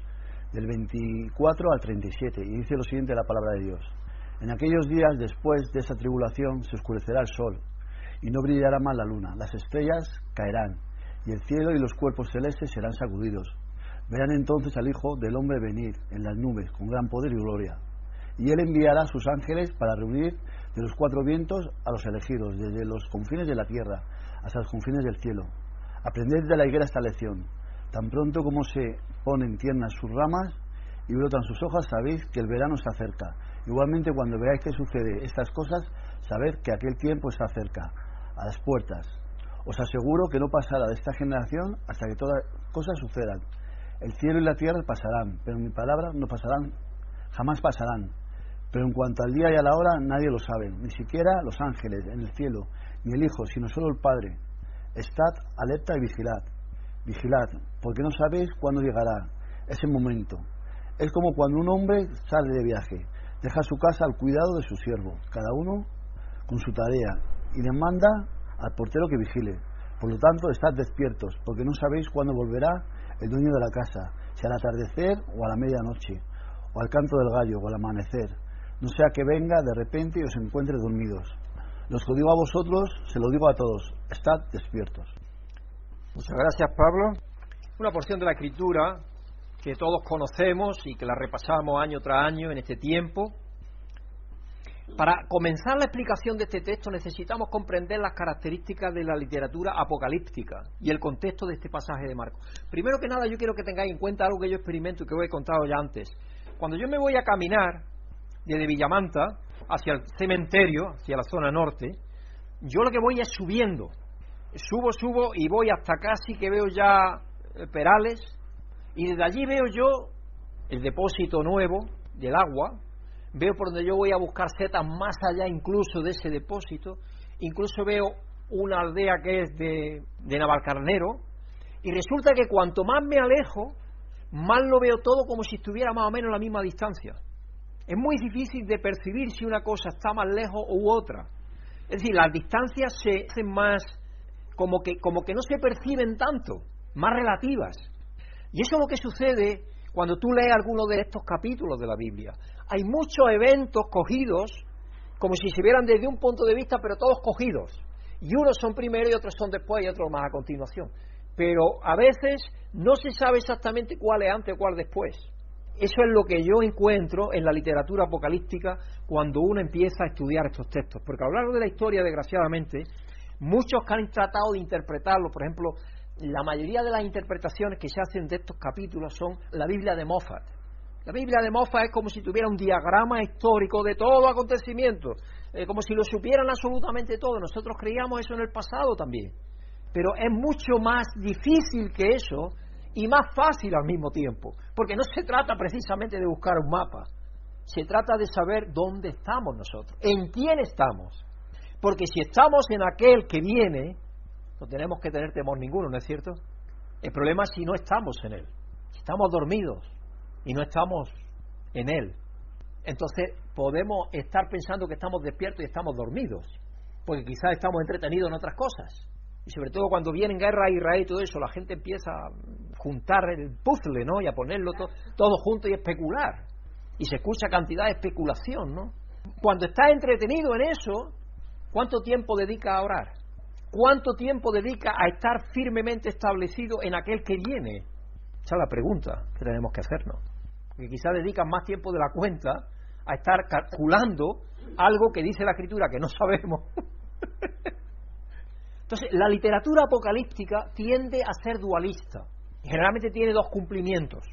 del 24 al 37, y dice lo siguiente la palabra de Dios. En aquellos días después de esa tribulación se oscurecerá el sol, y no brillará más la luna, las estrellas caerán, y el cielo y los cuerpos celestes serán sacudidos. Verán entonces al Hijo del Hombre venir en las nubes con gran poder y gloria. Y él enviará sus ángeles para reunir de los cuatro vientos a los elegidos, desde los confines de la tierra hasta los confines del cielo. Aprended de la higuera esta lección. Tan pronto como se ponen tiernas sus ramas y brotan sus hojas, sabéis que el verano está cerca. Igualmente, cuando veáis que sucede estas cosas, sabed que aquel tiempo está cerca, a las puertas. Os aseguro que no pasará de esta generación hasta que todas cosas sucedan. El cielo y la tierra pasarán, pero mi palabra no pasarán, jamás pasarán. Pero en cuanto al día y a la hora, nadie lo sabe, ni siquiera los ángeles en el cielo, ni el Hijo, sino solo el Padre. Estad alerta y vigilad. Vigilad, porque no sabéis cuándo llegará ese momento. Es como cuando un hombre sale de viaje, deja su casa al cuidado de su siervo, cada uno con su tarea, y demanda al portero que vigile. Por lo tanto, estad despiertos, porque no sabéis cuándo volverá el dueño de la casa, si al atardecer o a la medianoche, o al canto del gallo o al amanecer. No sea que venga de repente y os encuentre dormidos. Los que digo a vosotros, se lo digo a todos, estad despiertos. Muchas gracias, Pablo. Una porción de la Escritura que todos conocemos y que la repasamos año tras año en este tiempo. Para comenzar la explicación de este texto necesitamos comprender las características de la literatura apocalíptica y el contexto de este pasaje de Marcos. Primero que nada, yo quiero que tengáis en cuenta algo que yo experimento y que os he contado ya antes. Cuando yo me voy a caminar desde Villamanta hacia el cementerio, hacia la zona norte, yo lo que voy es subiendo. Subo, subo y voy hasta casi que veo ya eh, Perales y desde allí veo yo el depósito nuevo del agua, veo por donde yo voy a buscar setas más allá incluso de ese depósito, incluso veo una aldea que es de, de Navalcarnero, y resulta que cuanto más me alejo, más lo veo todo como si estuviera más o menos a la misma distancia. Es muy difícil de percibir si una cosa está más lejos u otra. Es decir, las distancias se hacen más como que, como que no se perciben tanto, más relativas. Y eso es lo que sucede Cuando tú lees alguno de estos capítulos de la Biblia, hay muchos eventos cogidos como si se vieran desde un punto de vista, pero todos cogidos. Y unos son primero y otros son después y otros más a continuación. Pero a veces no se sabe exactamente cuál es antes o cuál después. Eso es lo que yo encuentro en la literatura apocalíptica cuando uno empieza a estudiar estos textos. Porque a lo largo de la historia, desgraciadamente, muchos que han tratado de interpretarlo, por ejemplo, la mayoría de las interpretaciones que se hacen de estos capítulos son la Biblia de Moffat. La Biblia de Moffat es como si tuviera un diagrama histórico de todo acontecimiento, eh, como si lo supieran absolutamente todo. Nosotros creíamos eso en el pasado también. Pero es mucho más difícil que eso y más fácil al mismo tiempo, porque no se trata precisamente de buscar un mapa, se trata de saber dónde estamos nosotros, en quién estamos. Porque si estamos en aquel que viene, no tenemos que tener temor ninguno, ¿no es cierto? El problema es si no estamos en Él, si estamos dormidos y no estamos en Él. Entonces podemos estar pensando que estamos despiertos y estamos dormidos, porque quizás estamos entretenidos en otras cosas. Y sobre todo cuando viene en guerra a Israel y todo eso, la gente empieza a juntar el puzzle, ¿no? Y a ponerlo todo junto y especular. Y se escucha cantidad de especulación, ¿no? Cuando estás entretenido en eso, ¿cuánto tiempo dedica a orar? ¿Cuánto tiempo dedica a estar firmemente establecido en aquel que viene? Esa es la pregunta que tenemos que hacernos. Porque quizás dedican más tiempo de la cuenta a estar calculando algo que dice la escritura que no sabemos. <laughs> Entonces, la literatura apocalíptica tiende a ser dualista. Generalmente tiene dos cumplimientos.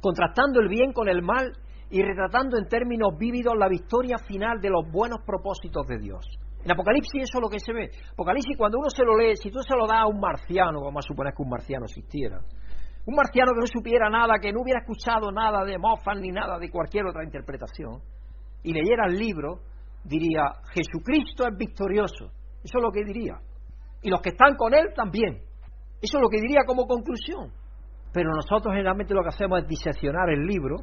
Contrastando el bien con el mal y retratando en términos vívidos la victoria final de los buenos propósitos de Dios. En Apocalipsis eso es lo que se ve. Apocalipsis cuando uno se lo lee, si tú se lo das a un marciano, vamos a suponer que un marciano existiera, un marciano que no supiera nada, que no hubiera escuchado nada de Moffat ni nada de cualquier otra interpretación, y leyera el libro, diría, Jesucristo es victorioso. Eso es lo que diría. Y los que están con él también. Eso es lo que diría como conclusión. Pero nosotros generalmente lo que hacemos es diseccionar el libro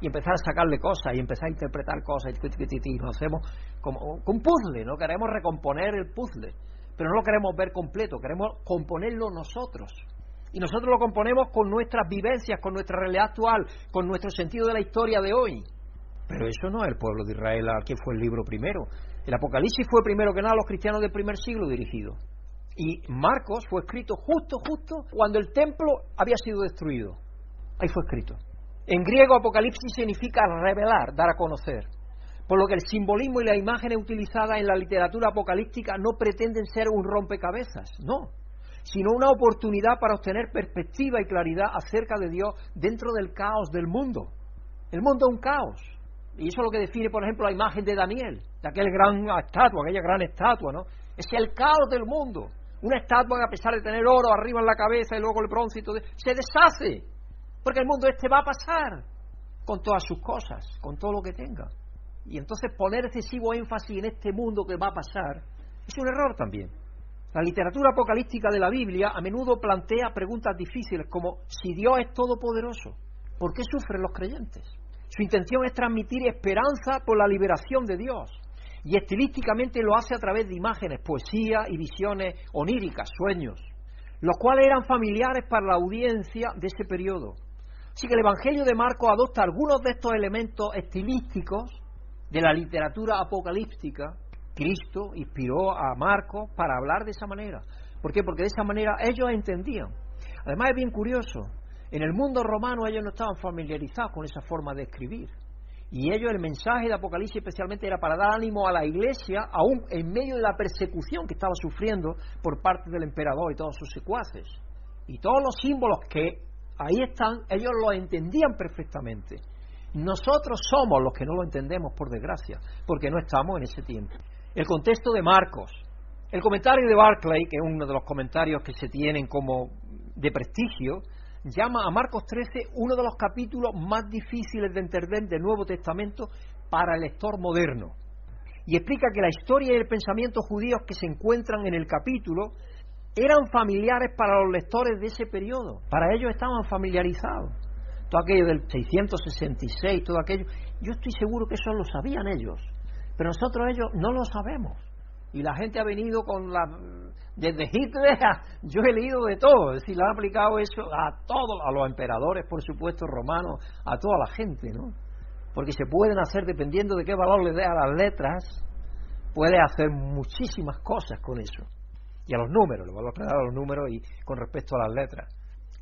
y empezar a sacarle cosas y empezar a interpretar cosas y lo hacemos como un puzzle, no queremos recomponer el puzzle, pero no lo queremos ver completo, queremos componerlo nosotros. Y nosotros lo componemos con nuestras vivencias, con nuestra realidad actual, con nuestro sentido de la historia de hoy. Pero eso no es el pueblo de Israel a quien fue el libro primero. El Apocalipsis fue primero que nada a los cristianos del primer siglo dirigido. Y Marcos fue escrito justo, justo cuando el templo había sido destruido. Ahí fue escrito. En griego, Apocalipsis significa revelar, dar a conocer. Por lo que el simbolismo y las imágenes utilizadas en la literatura apocalíptica no pretenden ser un rompecabezas, no, sino una oportunidad para obtener perspectiva y claridad acerca de Dios dentro del caos del mundo. El mundo es un caos. Y eso es lo que define, por ejemplo, la imagen de Daniel, de aquel gran estatua, aquella gran estatua, ¿no? Es el caos del mundo. Una estatua que a pesar de tener oro arriba en la cabeza y luego el bronce y todo, se deshace porque el mundo este va a pasar con todas sus cosas, con todo lo que tenga. Y entonces poner excesivo énfasis en este mundo que va a pasar es un error también. La literatura apocalíptica de la Biblia a menudo plantea preguntas difíciles como si Dios es todopoderoso, ¿por qué sufren los creyentes? Su intención es transmitir esperanza por la liberación de Dios y estilísticamente lo hace a través de imágenes, poesía y visiones oníricas, sueños, los cuales eran familiares para la audiencia de ese periodo. Así que el Evangelio de Marcos adopta algunos de estos elementos estilísticos de la literatura apocalíptica. Cristo inspiró a Marcos para hablar de esa manera. ¿Por qué? Porque de esa manera ellos entendían. Además es bien curioso, en el mundo romano ellos no estaban familiarizados con esa forma de escribir. Y ellos el mensaje de Apocalipsis especialmente era para dar ánimo a la iglesia, aún en medio de la persecución que estaba sufriendo por parte del emperador y todos sus secuaces. Y todos los símbolos que ahí están, ellos lo entendían perfectamente. Nosotros somos los que no lo entendemos, por desgracia, porque no estamos en ese tiempo. El contexto de Marcos. El comentario de Barclay, que es uno de los comentarios que se tienen como de prestigio, llama a Marcos 13 uno de los capítulos más difíciles de entender del Nuevo Testamento para el lector moderno. Y explica que la historia y el pensamiento judíos que se encuentran en el capítulo eran familiares para los lectores de ese periodo. Para ellos estaban familiarizados. Todo aquello del 666, todo aquello. Yo estoy seguro que eso lo sabían ellos. Pero nosotros ellos no lo sabemos. Y la gente ha venido con la desde Hitler, <laughs> yo he leído de todo, es decir, le han aplicado eso a todos, a los emperadores, por supuesto, romanos, a toda la gente, ¿no? Porque se pueden hacer, dependiendo de qué valor le dé a las letras, puede hacer muchísimas cosas con eso. Y a los números, le valor que a los números y con respecto a las letras.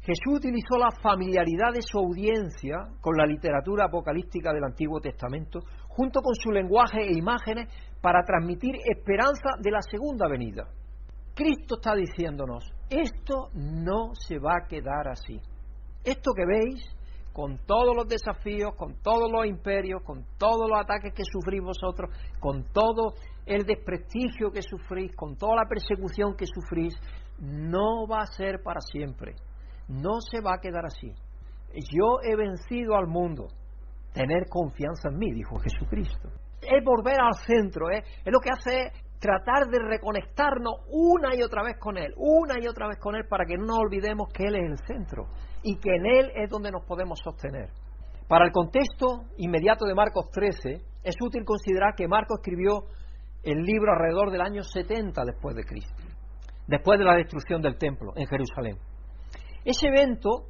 Jesús utilizó la familiaridad de su audiencia con la literatura apocalíptica del Antiguo Testamento, junto con su lenguaje e imágenes, para transmitir esperanza de la segunda venida. Cristo está diciéndonos, esto no se va a quedar así. Esto que veis, con todos los desafíos, con todos los imperios, con todos los ataques que sufrís vosotros, con todo el desprestigio que sufrís, con toda la persecución que sufrís, no va a ser para siempre no se va a quedar así. Yo he vencido al mundo. Tener confianza en mí, dijo Jesucristo. Es volver al centro, ¿eh? es lo que hace tratar de reconectarnos una y otra vez con Él, una y otra vez con Él, para que no nos olvidemos que Él es el centro y que en Él es donde nos podemos sostener. Para el contexto inmediato de Marcos 13, es útil considerar que Marcos escribió el libro alrededor del año 70 después de Cristo, después de la destrucción del templo en Jerusalén. Ese evento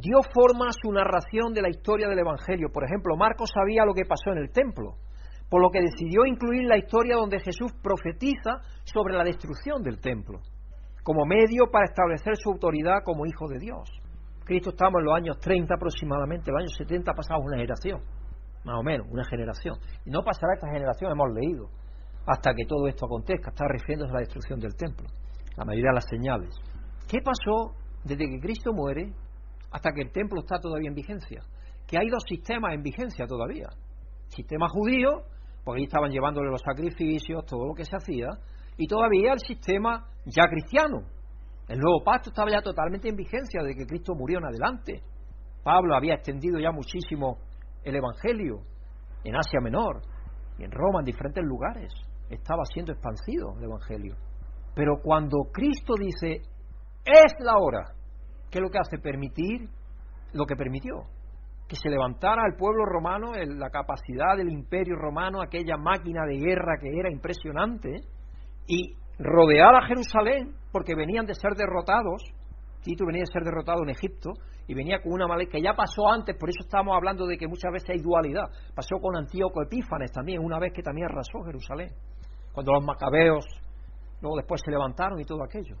dio forma a su narración de la historia del Evangelio. Por ejemplo, Marcos sabía lo que pasó en el templo, por lo que decidió incluir la historia donde Jesús profetiza sobre la destrucción del templo, como medio para establecer su autoridad como hijo de Dios. Cristo estamos en los años 30 aproximadamente, en los años 70 ha pasado una generación, más o menos, una generación. Y no pasará esta generación, hemos leído, hasta que todo esto acontezca. Está refiriéndose a la destrucción del templo, la mayoría de las señales. ¿Qué pasó desde que Cristo muere hasta que el templo está todavía en vigencia. Que hay dos sistemas en vigencia todavía. Sistema judío, porque ahí estaban llevándole los sacrificios, todo lo que se hacía, y todavía el sistema ya cristiano. El nuevo pacto estaba ya totalmente en vigencia desde que Cristo murió en adelante. Pablo había extendido ya muchísimo el Evangelio en Asia Menor y en Roma, en diferentes lugares. Estaba siendo expansido el Evangelio. Pero cuando Cristo dice, es la hora. ¿Qué es lo que hace? Permitir lo que permitió. Que se levantara el pueblo romano, la capacidad del imperio romano, aquella máquina de guerra que era impresionante, y rodear a Jerusalén, porque venían de ser derrotados. Tito venía de ser derrotado en Egipto y venía con una maleta que ya pasó antes, por eso estamos hablando de que muchas veces hay dualidad. Pasó con Antíoco Epífanes también, una vez que también arrasó Jerusalén. Cuando los macabeos luego después se levantaron y todo aquello.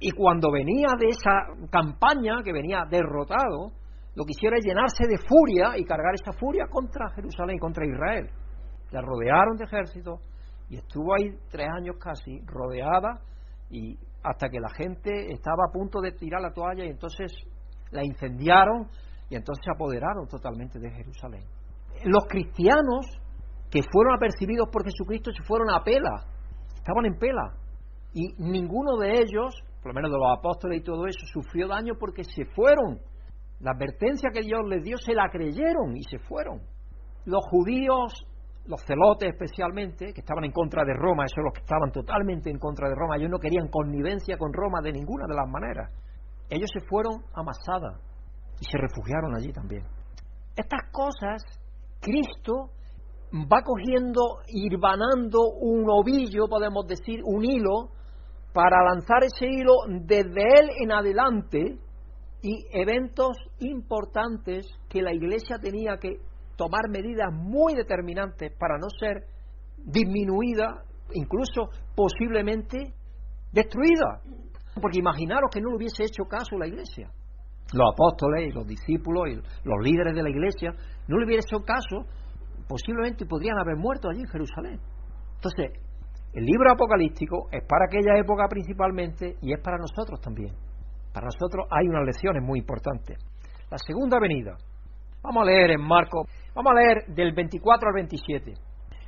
Y cuando venía de esa campaña, que venía derrotado, lo que hiciera es llenarse de furia y cargar esa furia contra Jerusalén, y contra Israel. La rodearon de ejército y estuvo ahí tres años casi rodeada y hasta que la gente estaba a punto de tirar la toalla y entonces la incendiaron y entonces se apoderaron totalmente de Jerusalén. Los cristianos que fueron apercibidos por Jesucristo se fueron a pela, estaban en pela y ninguno de ellos por lo menos de los apóstoles y todo eso, sufrió daño porque se fueron. La advertencia que Dios les dio se la creyeron y se fueron. Los judíos, los celotes especialmente, que estaban en contra de Roma, esos los que estaban totalmente en contra de Roma, ellos no querían connivencia con Roma de ninguna de las maneras. Ellos se fueron a Masada y se refugiaron allí también. Estas cosas, Cristo va cogiendo, irvanando un ovillo, podemos decir, un hilo, para lanzar ese hilo desde él en adelante y eventos importantes que la Iglesia tenía que tomar medidas muy determinantes para no ser disminuida, incluso posiblemente destruida. Porque imaginaros que no le hubiese hecho caso la Iglesia. Los apóstoles y los discípulos y los líderes de la Iglesia no le hubiera hecho caso, posiblemente podrían haber muerto allí en Jerusalén. Entonces, el libro apocalíptico es para aquella época principalmente y es para nosotros también. Para nosotros hay unas lecciones muy importantes. La segunda venida. Vamos a leer en Marco, vamos a leer del 24 al 27.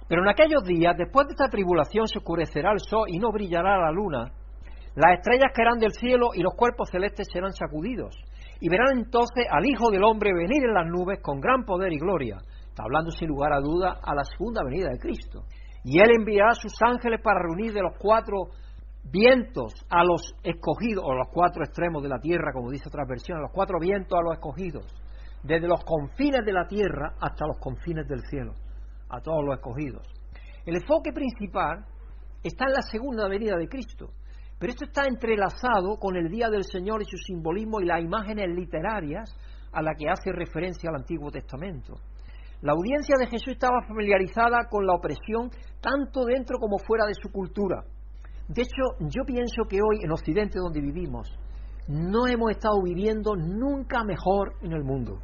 Pero en aquellos días, después de esta tribulación, se oscurecerá el sol y no brillará la luna. Las estrellas caerán del cielo y los cuerpos celestes serán sacudidos. Y verán entonces al Hijo del Hombre venir en las nubes con gran poder y gloria. Hablando sin lugar a duda a la segunda venida de Cristo. Y él enviará sus ángeles para reunir de los cuatro vientos a los escogidos, o los cuatro extremos de la tierra, como dice otra versión, a los cuatro vientos a los escogidos, desde los confines de la tierra hasta los confines del cielo, a todos los escogidos. El enfoque principal está en la segunda venida de Cristo, Pero esto está entrelazado con el Día del Señor y su simbolismo y las imágenes literarias a las que hace referencia al Antiguo Testamento. La audiencia de Jesús estaba familiarizada con la opresión tanto dentro como fuera de su cultura. De hecho, yo pienso que hoy en Occidente donde vivimos, no hemos estado viviendo nunca mejor en el mundo.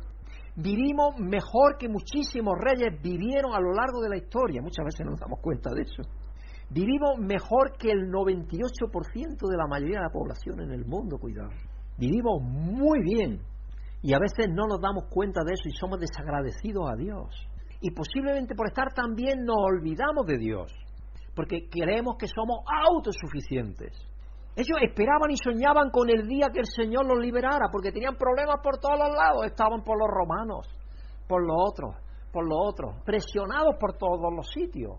Vivimos mejor que muchísimos reyes vivieron a lo largo de la historia. Muchas veces no nos damos cuenta de eso. Vivimos mejor que el 98% de la mayoría de la población en el mundo, cuidado. Vivimos muy bien y a veces no nos damos cuenta de eso y somos desagradecidos a Dios. Y posiblemente por estar tan bien nos olvidamos de Dios, porque creemos que somos autosuficientes. Ellos esperaban y soñaban con el día que el Señor los liberara, porque tenían problemas por todos los lados. Estaban por los romanos, por los otros, por los otros, presionados por todos los sitios.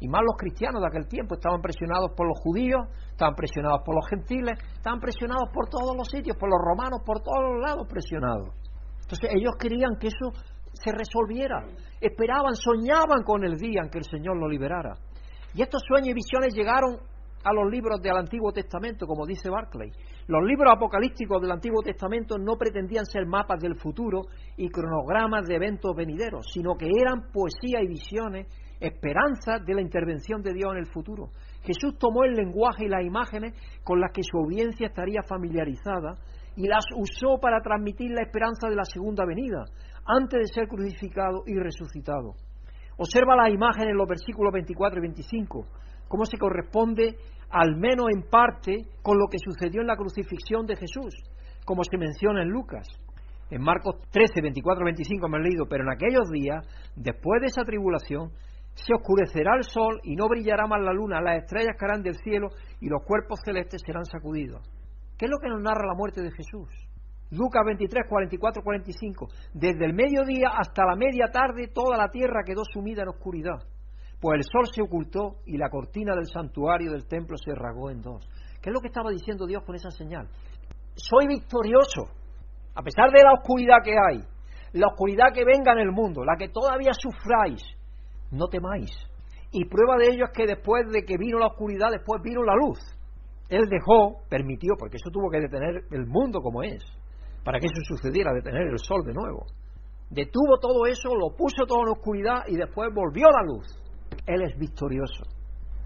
Y más los cristianos de aquel tiempo estaban presionados por los judíos, estaban presionados por los gentiles, estaban presionados por todos los sitios, por los romanos, por todos los lados presionados. Entonces ellos querían que eso se resolviera, esperaban, soñaban con el día en que el Señor lo liberara. Y estos sueños y visiones llegaron a los libros del Antiguo Testamento, como dice Barclay. Los libros apocalípticos del Antiguo Testamento no pretendían ser mapas del futuro y cronogramas de eventos venideros, sino que eran poesía y visiones esperanza de la intervención de Dios en el futuro. Jesús tomó el lenguaje y las imágenes con las que su audiencia estaría familiarizada y las usó para transmitir la esperanza de la segunda venida, antes de ser crucificado y resucitado. Observa las imágenes en los versículos 24 y 25, cómo se corresponde al menos en parte con lo que sucedió en la crucifixión de Jesús, como se menciona en Lucas. En Marcos 13, 24, 25 me han leído, pero en aquellos días, después de esa tribulación, se oscurecerá el sol y no brillará más la luna, las estrellas caerán del cielo y los cuerpos celestes serán sacudidos. ¿Qué es lo que nos narra la muerte de Jesús? Lucas 23, 44, 45. Desde el mediodía hasta la media tarde toda la tierra quedó sumida en oscuridad, pues el sol se ocultó y la cortina del santuario del templo se rasgó en dos. ¿Qué es lo que estaba diciendo Dios con esa señal? Soy victorioso, a pesar de la oscuridad que hay, la oscuridad que venga en el mundo, la que todavía sufráis, no temáis. Y prueba de ello es que después de que vino la oscuridad, después vino la luz. Él dejó, permitió, porque eso tuvo que detener el mundo como es, para que eso sucediera, detener el sol de nuevo. Detuvo todo eso, lo puso todo en oscuridad y después volvió la luz. Él es victorioso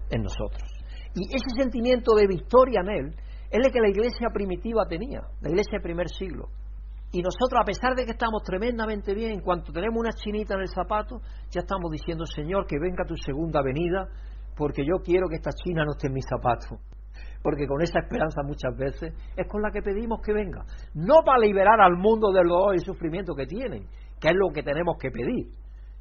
en nosotros. Y ese sentimiento de victoria en Él es el que la iglesia primitiva tenía, la iglesia del primer siglo. Y nosotros, a pesar de que estamos tremendamente bien, en cuanto tenemos una chinita en el zapato, ya estamos diciendo, Señor, que venga tu segunda venida, porque yo quiero que esta china no esté en mi zapato. Porque con esa esperanza muchas veces es con la que pedimos que venga. No para liberar al mundo del dolor y sufrimiento que tienen, que es lo que tenemos que pedir.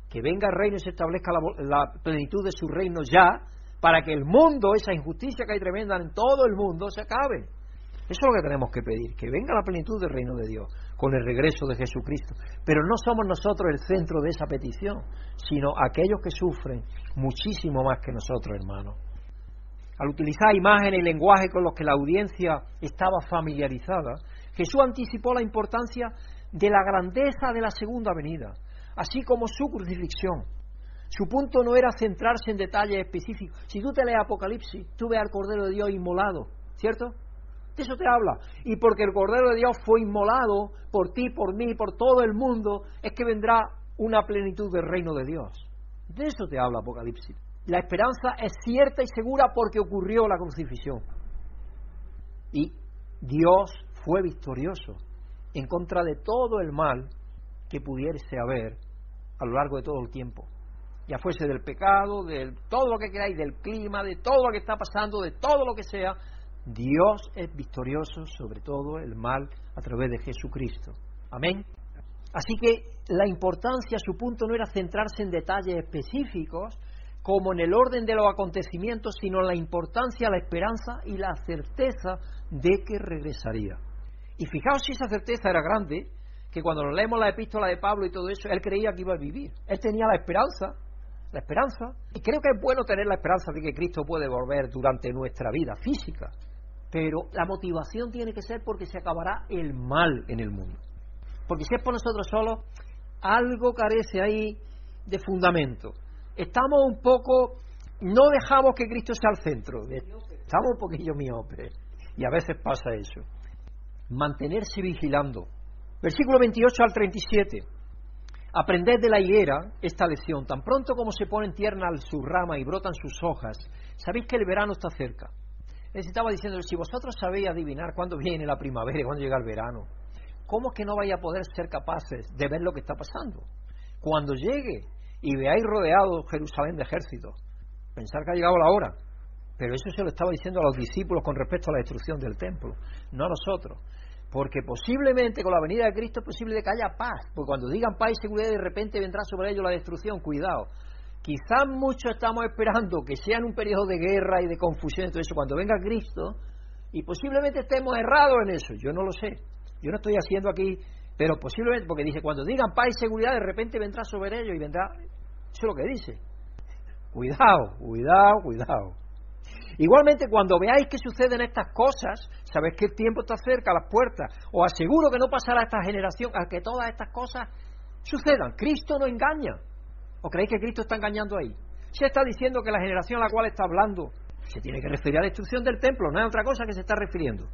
Que venga el reino y se establezca la, la plenitud de su reino ya, para que el mundo, esa injusticia que hay tremenda en todo el mundo, se acabe. Eso es lo que tenemos que pedir, que venga la plenitud del reino de Dios con el regreso de Jesucristo. Pero no somos nosotros el centro de esa petición, sino aquellos que sufren muchísimo más que nosotros, hermanos. Al utilizar imágenes y lenguaje con los que la audiencia estaba familiarizada, Jesús anticipó la importancia de la grandeza de la segunda venida, así como su crucifixión. Su punto no era centrarse en detalles específicos. Si tú te lees Apocalipsis, tú ves al Cordero de Dios inmolado, ¿cierto? De eso te habla. Y porque el Cordero de Dios fue inmolado por ti, por mí, por todo el mundo, es que vendrá una plenitud del reino de Dios. De eso te habla Apocalipsis. La esperanza es cierta y segura porque ocurrió la crucifixión. Y Dios fue victorioso en contra de todo el mal que pudiese haber a lo largo de todo el tiempo. Ya fuese del pecado, de todo lo que queráis, del clima, de todo lo que está pasando, de todo lo que sea, Dios es victorioso sobre todo el mal a través de Jesucristo. Amén. Así que la importancia, su punto no era centrarse en detalles específicos, como en el orden de los acontecimientos, sino en la importancia, la esperanza y la certeza de que regresaría. Y fijaos si esa certeza era grande, que cuando leemos la epístola de Pablo y todo eso, él creía que iba a vivir. Él tenía la esperanza, la esperanza, y creo que es bueno tener la esperanza de que Cristo puede volver durante nuestra vida física, pero la motivación tiene que ser porque se acabará el mal en el mundo. Porque si es por nosotros solos, algo carece ahí de fundamento. Estamos un poco, no dejamos que Cristo sea el centro. Estamos un poquillo miopes. Y a veces pasa eso. Mantenerse vigilando. Versículo 28 al 37. Aprended de la higuera esta lección. Tan pronto como se ponen tiernas su rama y brotan sus hojas, sabéis que el verano está cerca. Les estaba diciendo, si vosotros sabéis adivinar cuándo viene la primavera y cuándo llega el verano, ¿cómo es que no vais a poder ser capaces de ver lo que está pasando? Cuando llegue y veáis rodeado Jerusalén de ejércitos, pensar que ha llegado la hora. Pero eso se lo estaba diciendo a los discípulos con respecto a la destrucción del templo, no a nosotros. Porque posiblemente con la venida de Cristo es posible que haya paz. Porque cuando digan paz y seguridad, de repente vendrá sobre ellos la destrucción. Cuidado. Quizás muchos estamos esperando que sea en un periodo de guerra y de confusión y todo eso, cuando venga Cristo, y posiblemente estemos errados en eso. Yo no lo sé. Yo no estoy haciendo aquí, pero posiblemente, porque dice, cuando digan paz y seguridad, de repente vendrá sobre ellos y vendrá. Eso es lo que dice. Cuidado, cuidado, cuidado. Igualmente, cuando veáis que suceden estas cosas, sabéis que el tiempo está cerca, a las puertas. Os aseguro que no pasará esta generación a que todas estas cosas sucedan. Cristo no engaña. ¿O creéis que Cristo está engañando ahí? Se está diciendo que la generación a la cual está hablando se tiene que referir a la destrucción del templo, no es otra cosa que se está refiriendo.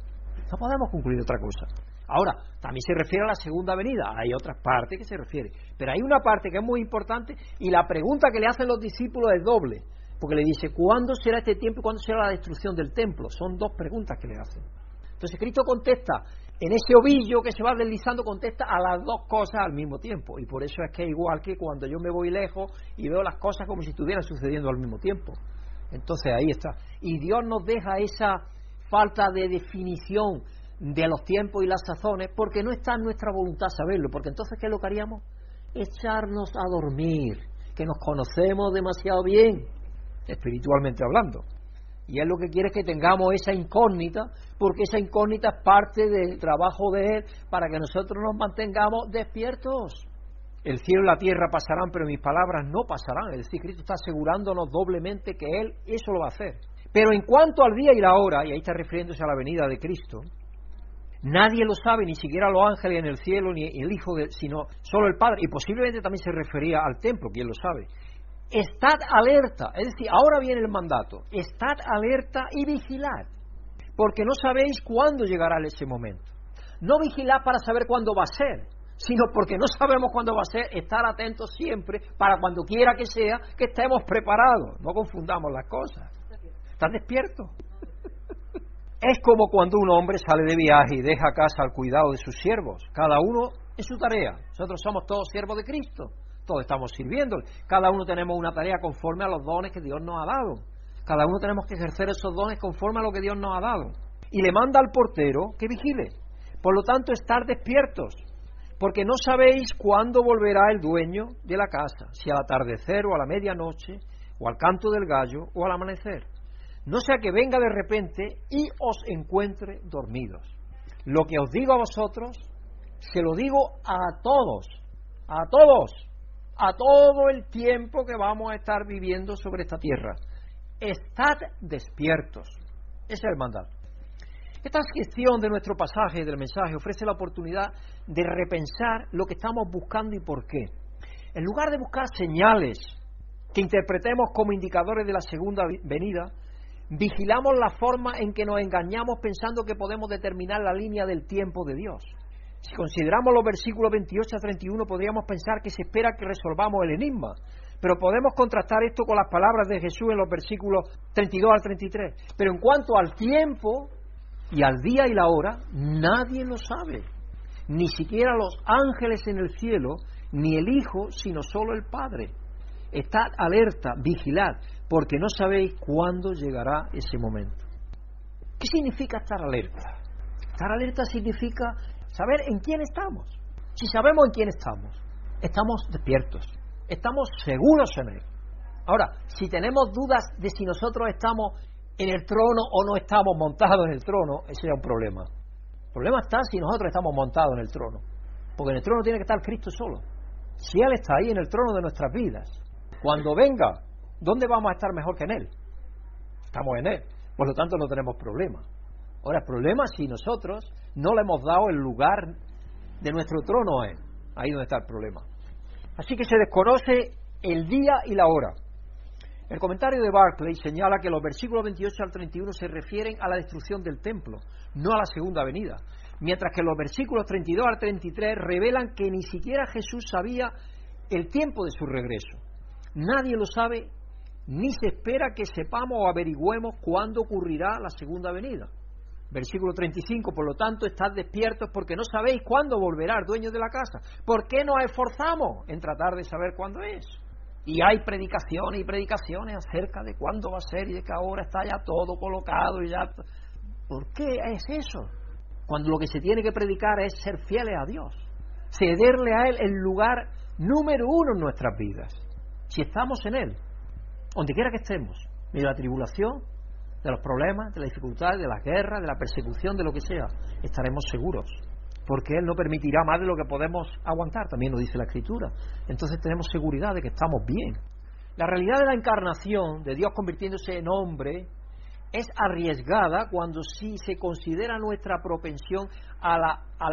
No podemos concluir otra cosa. Ahora, también se refiere a la segunda venida, hay otras partes que se refiere, pero hay una parte que es muy importante y la pregunta que le hacen los discípulos es doble. Porque le dice, ¿cuándo será este tiempo y cuándo será la destrucción del templo? Son dos preguntas que le hacen. Entonces Cristo contesta, en ese ovillo que se va deslizando, contesta a las dos cosas al mismo tiempo. Y por eso es que es igual que cuando yo me voy lejos y veo las cosas como si estuvieran sucediendo al mismo tiempo. Entonces ahí está. Y Dios nos deja esa falta de definición de los tiempos y las sazones porque no está en nuestra voluntad saberlo. Porque entonces, ¿qué es lo que haríamos? Echarnos a dormir, que nos conocemos demasiado bien espiritualmente hablando. Y Él lo que quiere es que tengamos esa incógnita, porque esa incógnita es parte del trabajo de Él para que nosotros nos mantengamos despiertos. El cielo y la tierra pasarán, pero mis palabras no pasarán. Es decir, Cristo está asegurándonos doblemente que Él eso lo va a hacer. Pero en cuanto al día y la hora, y ahí está refiriéndose a la venida de Cristo, nadie lo sabe, ni siquiera los ángeles en el cielo, ni el Hijo, de, sino solo el Padre. Y posiblemente también se refería al templo, quien lo sabe. Estad alerta, es decir, ahora viene el mandato, estad alerta y vigilad, porque no sabéis cuándo llegará ese momento. No vigilad para saber cuándo va a ser, sino porque no sabemos cuándo va a ser, estar atentos siempre para cuando quiera que sea, que estemos preparados. No confundamos las cosas. ¿Estás despierto? Es como cuando un hombre sale de viaje y deja casa al cuidado de sus siervos, cada uno en su tarea. Nosotros somos todos siervos de Cristo todos estamos sirviendo. Cada uno tenemos una tarea conforme a los dones que Dios nos ha dado. Cada uno tenemos que ejercer esos dones conforme a lo que Dios nos ha dado. Y le manda al portero que vigile. Por lo tanto, estar despiertos, porque no sabéis cuándo volverá el dueño de la casa, si al atardecer o a la medianoche, o al canto del gallo o al amanecer. No sea que venga de repente y os encuentre dormidos. Lo que os digo a vosotros, se lo digo a todos, a todos a todo el tiempo que vamos a estar viviendo sobre esta tierra. Estad despiertos. Ese es el mandato. Esta gestión de nuestro pasaje, del mensaje, ofrece la oportunidad de repensar lo que estamos buscando y por qué. En lugar de buscar señales que interpretemos como indicadores de la segunda venida, vigilamos la forma en que nos engañamos pensando que podemos determinar la línea del tiempo de Dios. Si consideramos los versículos 28 a 31, podríamos pensar que se espera que resolvamos el enigma. Pero podemos contrastar esto con las palabras de Jesús en los versículos 32 al 33. Pero en cuanto al tiempo y al día y la hora, nadie lo sabe. Ni siquiera los ángeles en el cielo, ni el Hijo, sino solo el Padre. Estad alerta, vigilad, porque no sabéis cuándo llegará ese momento. ¿Qué significa estar alerta? Estar alerta significa saber en quién estamos. Si sabemos en quién estamos, estamos despiertos, estamos seguros en Él. Ahora, si tenemos dudas de si nosotros estamos en el trono o no estamos montados en el trono, ese es un problema. El problema está si nosotros estamos montados en el trono. Porque en el trono tiene que estar Cristo solo. Si Él está ahí en el trono de nuestras vidas, cuando venga, ¿dónde vamos a estar mejor que en Él? Estamos en Él. Por lo tanto, no tenemos problema. Ahora, problema si nosotros no le hemos dado el lugar de nuestro trono a Él. Ahí donde está el problema. Así que se desconoce el día y la hora. El comentario de Barclay señala que los versículos 28 al 31 se refieren a la destrucción del templo, no a la segunda venida, mientras que los versículos 32 al 33 revelan que ni siquiera Jesús sabía el tiempo de su regreso. Nadie lo sabe, ni se espera que sepamos o averigüemos cuándo ocurrirá la segunda venida. Versículo 35, por lo tanto, estad despiertos porque no sabéis cuándo volverá el dueño de la casa. ¿Por qué nos esforzamos en tratar de saber cuándo es? Y hay predicaciones y predicaciones acerca de cuándo va a ser y de que ahora está ya todo colocado y ya... ¿Por qué es eso? Cuando lo que se tiene que predicar es ser fieles a Dios, cederle a Él el lugar número uno en nuestras vidas. Si estamos en Él, donde quiera que estemos, de la tribulación, de los problemas, de las dificultades, de la guerra, de la persecución, de lo que sea, estaremos seguros. Porque Él no permitirá más de lo que podemos aguantar, también lo dice la Escritura. Entonces tenemos seguridad de que estamos bien. La realidad de la encarnación, de Dios convirtiéndose en hombre, es arriesgada cuando sí se considera nuestra propensión al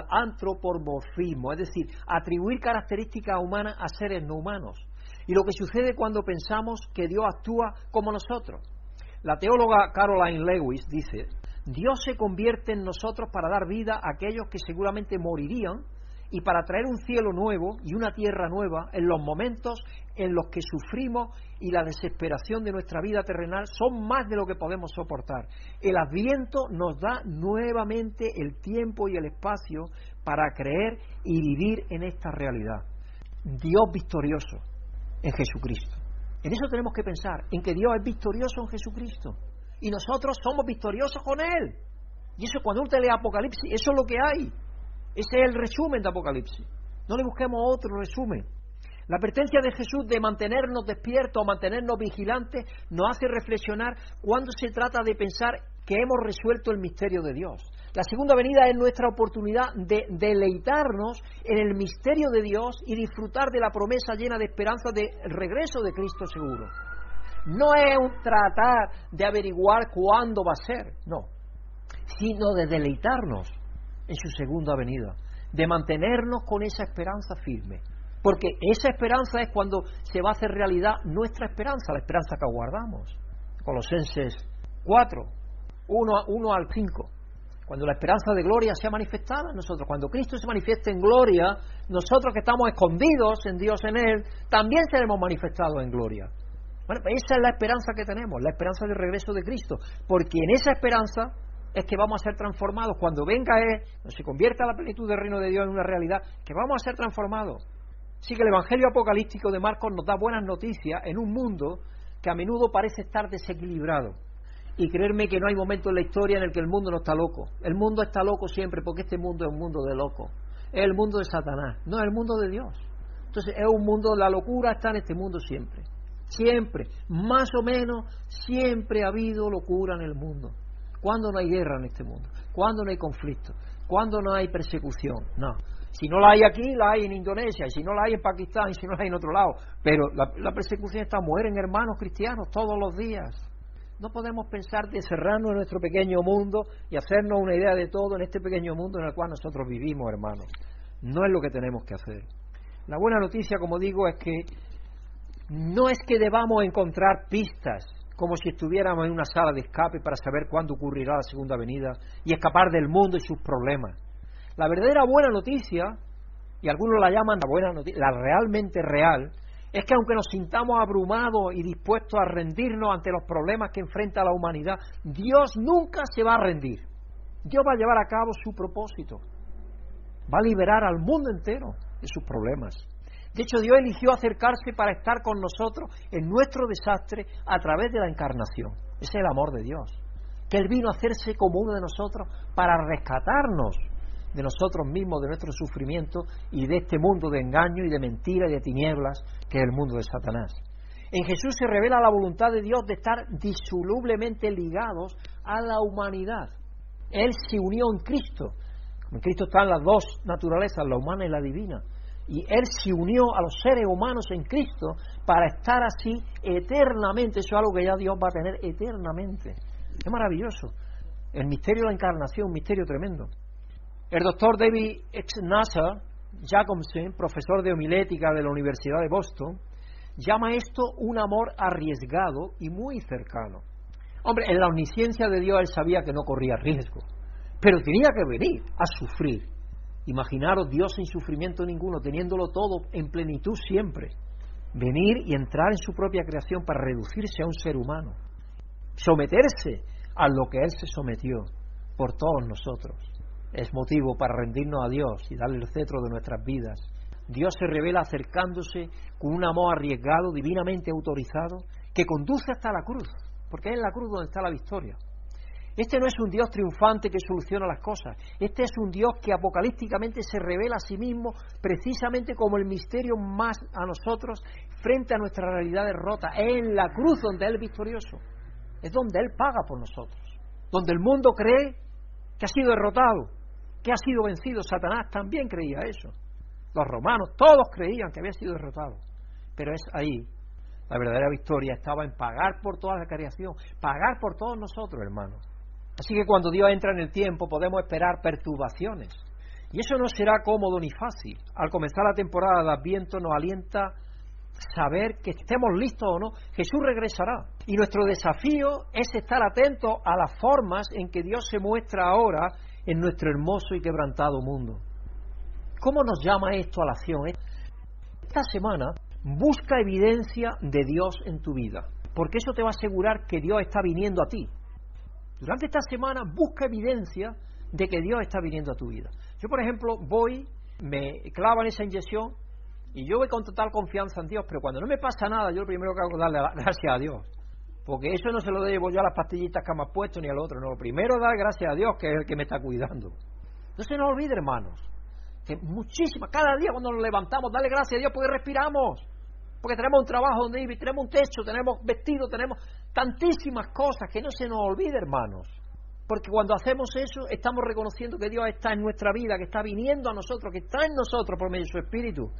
antropomorfismo, es decir, atribuir características humanas a seres no humanos. Y lo que sucede cuando pensamos que Dios actúa como nosotros. La teóloga Caroline Lewis dice, Dios se convierte en nosotros para dar vida a aquellos que seguramente morirían y para traer un cielo nuevo y una tierra nueva en los momentos en los que sufrimos y la desesperación de nuestra vida terrenal son más de lo que podemos soportar. El adviento nos da nuevamente el tiempo y el espacio para creer y vivir en esta realidad. Dios victorioso en Jesucristo. En eso tenemos que pensar, en que Dios es victorioso en Jesucristo. Y nosotros somos victoriosos con Él. Y eso cuando usted lee Apocalipsis, eso es lo que hay. Ese es el resumen de Apocalipsis. No le busquemos otro resumen. La pertenencia de Jesús de mantenernos despiertos, o mantenernos vigilantes, nos hace reflexionar cuando se trata de pensar que hemos resuelto el misterio de Dios. La segunda venida es nuestra oportunidad de deleitarnos en el misterio de Dios y disfrutar de la promesa llena de esperanza del regreso de Cristo seguro. No es un tratar de averiguar cuándo va a ser, no, sino de deleitarnos en su segunda venida, de mantenernos con esa esperanza firme. Porque esa esperanza es cuando se va a hacer realidad nuestra esperanza, la esperanza que aguardamos. Colosenses 4, 1, 1 al 5. Cuando la esperanza de gloria sea manifestada en nosotros, cuando Cristo se manifieste en gloria, nosotros que estamos escondidos en Dios en Él, también seremos manifestados en gloria. Bueno, pues esa es la esperanza que tenemos, la esperanza del regreso de Cristo, porque en esa esperanza es que vamos a ser transformados. Cuando venga Él, se convierta la plenitud del reino de Dios en una realidad, que vamos a ser transformados. Sí que el Evangelio apocalíptico de Marcos nos da buenas noticias en un mundo que a menudo parece estar desequilibrado. Y creerme que no hay momento en la historia en el que el mundo no está loco. El mundo está loco siempre porque este mundo es un mundo de loco. Es el mundo de Satanás, no es el mundo de Dios. Entonces es un mundo, la locura está en este mundo siempre. Siempre, más o menos, siempre ha habido locura en el mundo. ¿Cuándo no hay guerra en este mundo? ¿Cuándo no hay conflicto? ¿Cuándo no hay persecución? No. Si no la hay aquí, la hay en Indonesia, y si no la hay en Pakistán, y si no la hay en otro lado. Pero la, la persecución está, mueren hermanos cristianos todos los días. No podemos pensar de cerrarnos en nuestro pequeño mundo y hacernos una idea de todo en este pequeño mundo en el cual nosotros vivimos, hermanos. No es lo que tenemos que hacer. La buena noticia, como digo, es que no es que debamos encontrar pistas como si estuviéramos en una sala de escape para saber cuándo ocurrirá la segunda venida y escapar del mundo y sus problemas. La verdadera buena noticia, y algunos la llaman la buena noticia, la realmente real, es que aunque nos sintamos abrumados y dispuestos a rendirnos ante los problemas que enfrenta la humanidad, Dios nunca se va a rendir. Dios va a llevar a cabo su propósito. Va a liberar al mundo entero de sus problemas. De hecho, Dios eligió acercarse para estar con nosotros en nuestro desastre a través de la encarnación. Ese es el amor de Dios. Que Él vino a hacerse como uno de nosotros para rescatarnos de nosotros mismos, de nuestro sufrimiento y de este mundo de engaño y de mentira y de tinieblas que es el mundo de Satanás. En Jesús se revela la voluntad de Dios de estar disolublemente ligados a la humanidad. Él se unió en Cristo. En Cristo están las dos naturalezas, la humana y la divina. Y Él se unió a los seres humanos en Cristo para estar así eternamente. Eso es algo que ya Dios va a tener eternamente. Es maravilloso. El misterio de la encarnación, un misterio tremendo. El doctor David X. Nasser Jacobson, profesor de homilética de la Universidad de Boston, llama esto un amor arriesgado y muy cercano. Hombre, en la omnisciencia de Dios él sabía que no corría riesgo, pero tenía que venir a sufrir. Imaginaros Dios sin sufrimiento ninguno, teniéndolo todo en plenitud siempre. Venir y entrar en su propia creación para reducirse a un ser humano. Someterse a lo que Él se sometió por todos nosotros. Es motivo para rendirnos a Dios y darle el cetro de nuestras vidas. Dios se revela acercándose con un amor arriesgado, divinamente autorizado, que conduce hasta la cruz, porque es en la cruz donde está la victoria. Este no es un Dios triunfante que soluciona las cosas. Este es un Dios que apocalípticamente se revela a sí mismo precisamente como el misterio más a nosotros frente a nuestra realidad derrota. Es en la cruz donde Él es victorioso. Es donde Él paga por nosotros. Donde el mundo cree que ha sido derrotado, que ha sido vencido. Satanás también creía eso. Los romanos, todos creían que había sido derrotado. Pero es ahí. La verdadera victoria estaba en pagar por toda la creación, pagar por todos nosotros, hermanos. Así que cuando Dios entra en el tiempo podemos esperar perturbaciones. Y eso no será cómodo ni fácil. Al comenzar la temporada de Adviento nos alienta saber que estemos listos o no, Jesús regresará. Y nuestro desafío es estar atentos a las formas en que Dios se muestra ahora en nuestro hermoso y quebrantado mundo. ¿Cómo nos llama esto a la acción? Esta semana busca evidencia de Dios en tu vida, porque eso te va a asegurar que Dios está viniendo a ti. Durante esta semana busca evidencia de que Dios está viniendo a tu vida. Yo, por ejemplo, voy, me clavan esa inyección y yo voy con total confianza en Dios, pero cuando no me pasa nada, yo lo primero que hago es darle <laughs> gracias a Dios. Porque eso no se lo debo yo a las pastillitas que me ha puesto ni al otro. No, primero dar gracias a Dios, que es el que me está cuidando. No se nos olvide, hermanos, que muchísimas, cada día cuando nos levantamos, dale gracias a Dios porque respiramos. Porque tenemos un trabajo donde vivir, tenemos un techo, tenemos vestido, tenemos tantísimas cosas que no se nos olvide, hermanos. Porque cuando hacemos eso, estamos reconociendo que Dios está en nuestra vida, que está viniendo a nosotros, que está en nosotros por medio de su Espíritu.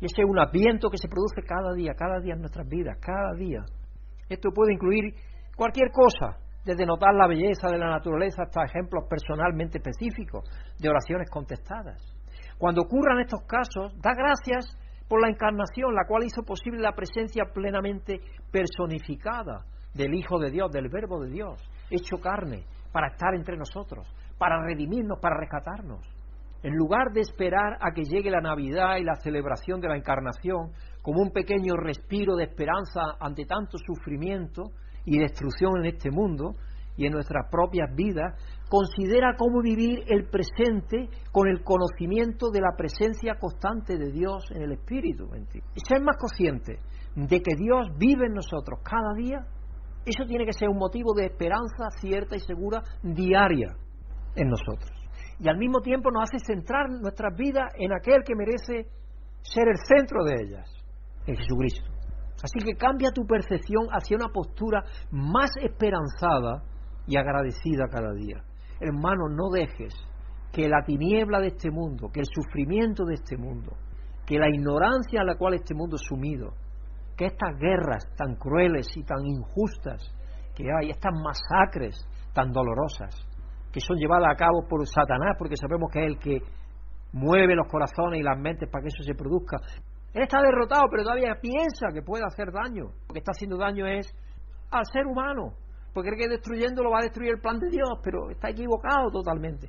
Y ese es un adviento que se produce cada día, cada día en nuestras vidas, cada día. Esto puede incluir cualquier cosa, desde notar la belleza de la naturaleza hasta ejemplos personalmente específicos de oraciones contestadas. Cuando ocurran estos casos, da gracias por la encarnación, la cual hizo posible la presencia plenamente personificada del Hijo de Dios, del Verbo de Dios, hecho carne, para estar entre nosotros, para redimirnos, para rescatarnos. En lugar de esperar a que llegue la Navidad y la celebración de la encarnación como un pequeño respiro de esperanza ante tanto sufrimiento y destrucción en este mundo y en nuestras propias vidas, considera cómo vivir el presente con el conocimiento de la presencia constante de Dios en el Espíritu. Y ser más consciente de que Dios vive en nosotros cada día eso tiene que ser un motivo de esperanza cierta y segura diaria en nosotros. Y al mismo tiempo nos hace centrar nuestras vidas en aquel que merece ser el centro de ellas, en Jesucristo. Así que cambia tu percepción hacia una postura más esperanzada y agradecida cada día. Hermano, no dejes que la tiniebla de este mundo, que el sufrimiento de este mundo, que la ignorancia a la cual este mundo es sumido, que estas guerras tan crueles y tan injustas que hay, estas masacres tan dolorosas, que son llevadas a cabo por Satanás, porque sabemos que es el que mueve los corazones y las mentes para que eso se produzca. Él está derrotado, pero todavía piensa que puede hacer daño. Lo que está haciendo daño es al ser humano, porque cree que destruyéndolo va a destruir el plan de Dios, pero está equivocado totalmente.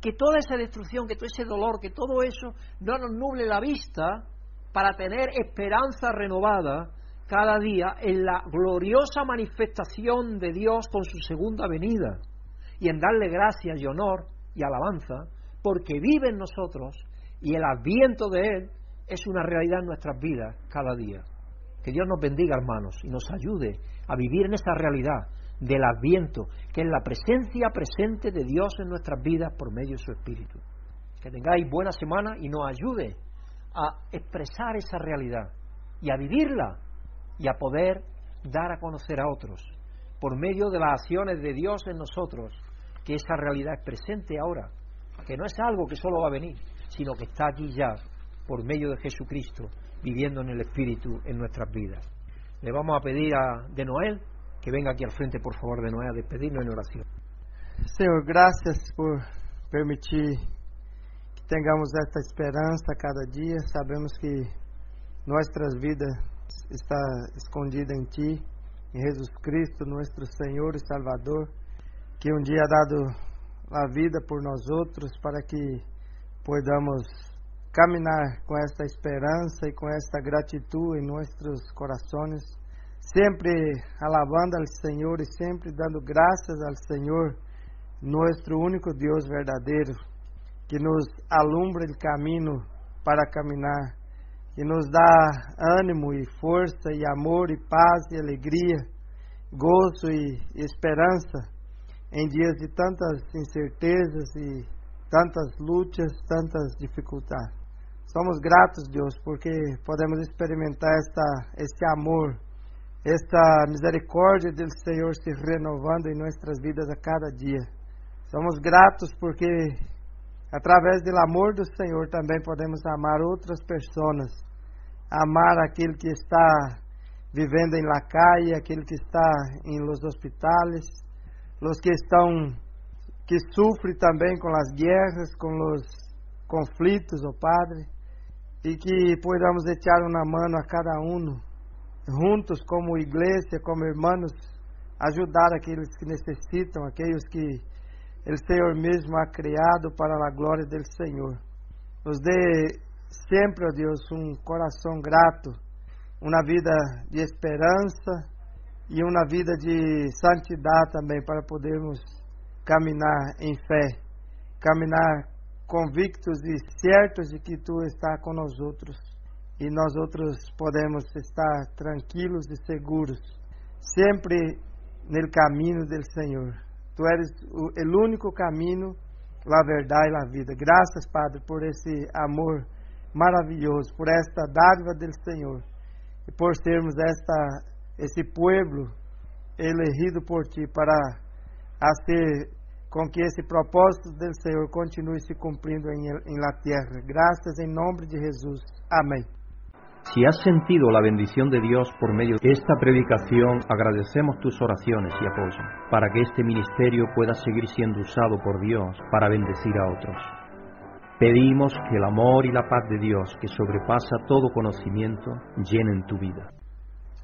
Que toda esa destrucción, que todo ese dolor, que todo eso no nos nuble la vista para tener esperanza renovada cada día en la gloriosa manifestación de Dios con su segunda venida y en darle gracias y honor y alabanza porque vive en nosotros y el adviento de Él es una realidad en nuestras vidas cada día. Que Dios nos bendiga, hermanos, y nos ayude a vivir en esa realidad del adviento, que es la presencia presente de Dios en nuestras vidas por medio de su Espíritu. Que tengáis buena semana y nos ayude a expresar esa realidad y a vivirla y a poder dar a conocer a otros por medio de las acciones de Dios en nosotros que esa realidad es presente ahora, que no es algo que solo va a venir, sino que está aquí ya por medio de Jesucristo viviendo en el Espíritu en nuestras vidas. Le vamos a pedir a de Noel que venga aquí al frente, por favor, de Noel, a despedirnos en oración. Señor, gracias por permitir tenhamos esta esperança cada dia. Sabemos que nossas vidas está escondida em Ti, em Jesus Cristo, nosso Senhor e Salvador, que um dia ha dado a vida por nós outros para que podamos caminhar com esta esperança e com esta gratidão em nossos corações, sempre alabando ao Senhor e sempre dando graças ao Senhor, nosso único Deus verdadeiro, que nos alumbra o caminho para caminhar, que nos dá ânimo e força e amor e paz e alegria, gozo e esperança em dias de tantas incertezas e tantas lutas, tantas dificuldades. Somos gratos, Deus, porque podemos experimentar esta, este amor, esta misericórdia do Senhor se renovando em nossas vidas a cada dia. Somos gratos porque, através do amor do Senhor, também podemos amar outras pessoas, amar aquele que está vivendo em la calle, aquele que está em los hospitales, los que estão que sofrem também com as guerras, com os conflitos, ó oh Padre, e que podamos echar uma mano a cada um, juntos como igreja, como irmãos, ajudar aqueles que necessitam, aqueles que o Senhor mesmo ha criado para a glória do Senhor. Nos dê sempre, ó Deus, um coração grato, uma vida de esperança e uma vida de santidade também para podermos caminhar em fé, caminhar convictos e certos de que tu está com nós outros e nós outros podemos estar tranquilos e seguros sempre no caminho do Senhor. Tu eres o, único caminho, a verdade e a vida. Graças, Padre, por esse amor maravilhoso, por esta dádiva do Senhor e por sermos esta esse pueblo elegido por ti para fazer com que esse propósito do Senhor continue se cumprindo em, em la tierra. Graças em nome de Jesus. Amém. Si has sentido la bendición de Dios por medio de esta predicación, agradecemos tus oraciones y apoyo para que este ministerio pueda seguir siendo usado por Dios para bendecir a otros. Pedimos que el amor y la paz de Dios, que sobrepasa todo conocimiento, llenen tu vida.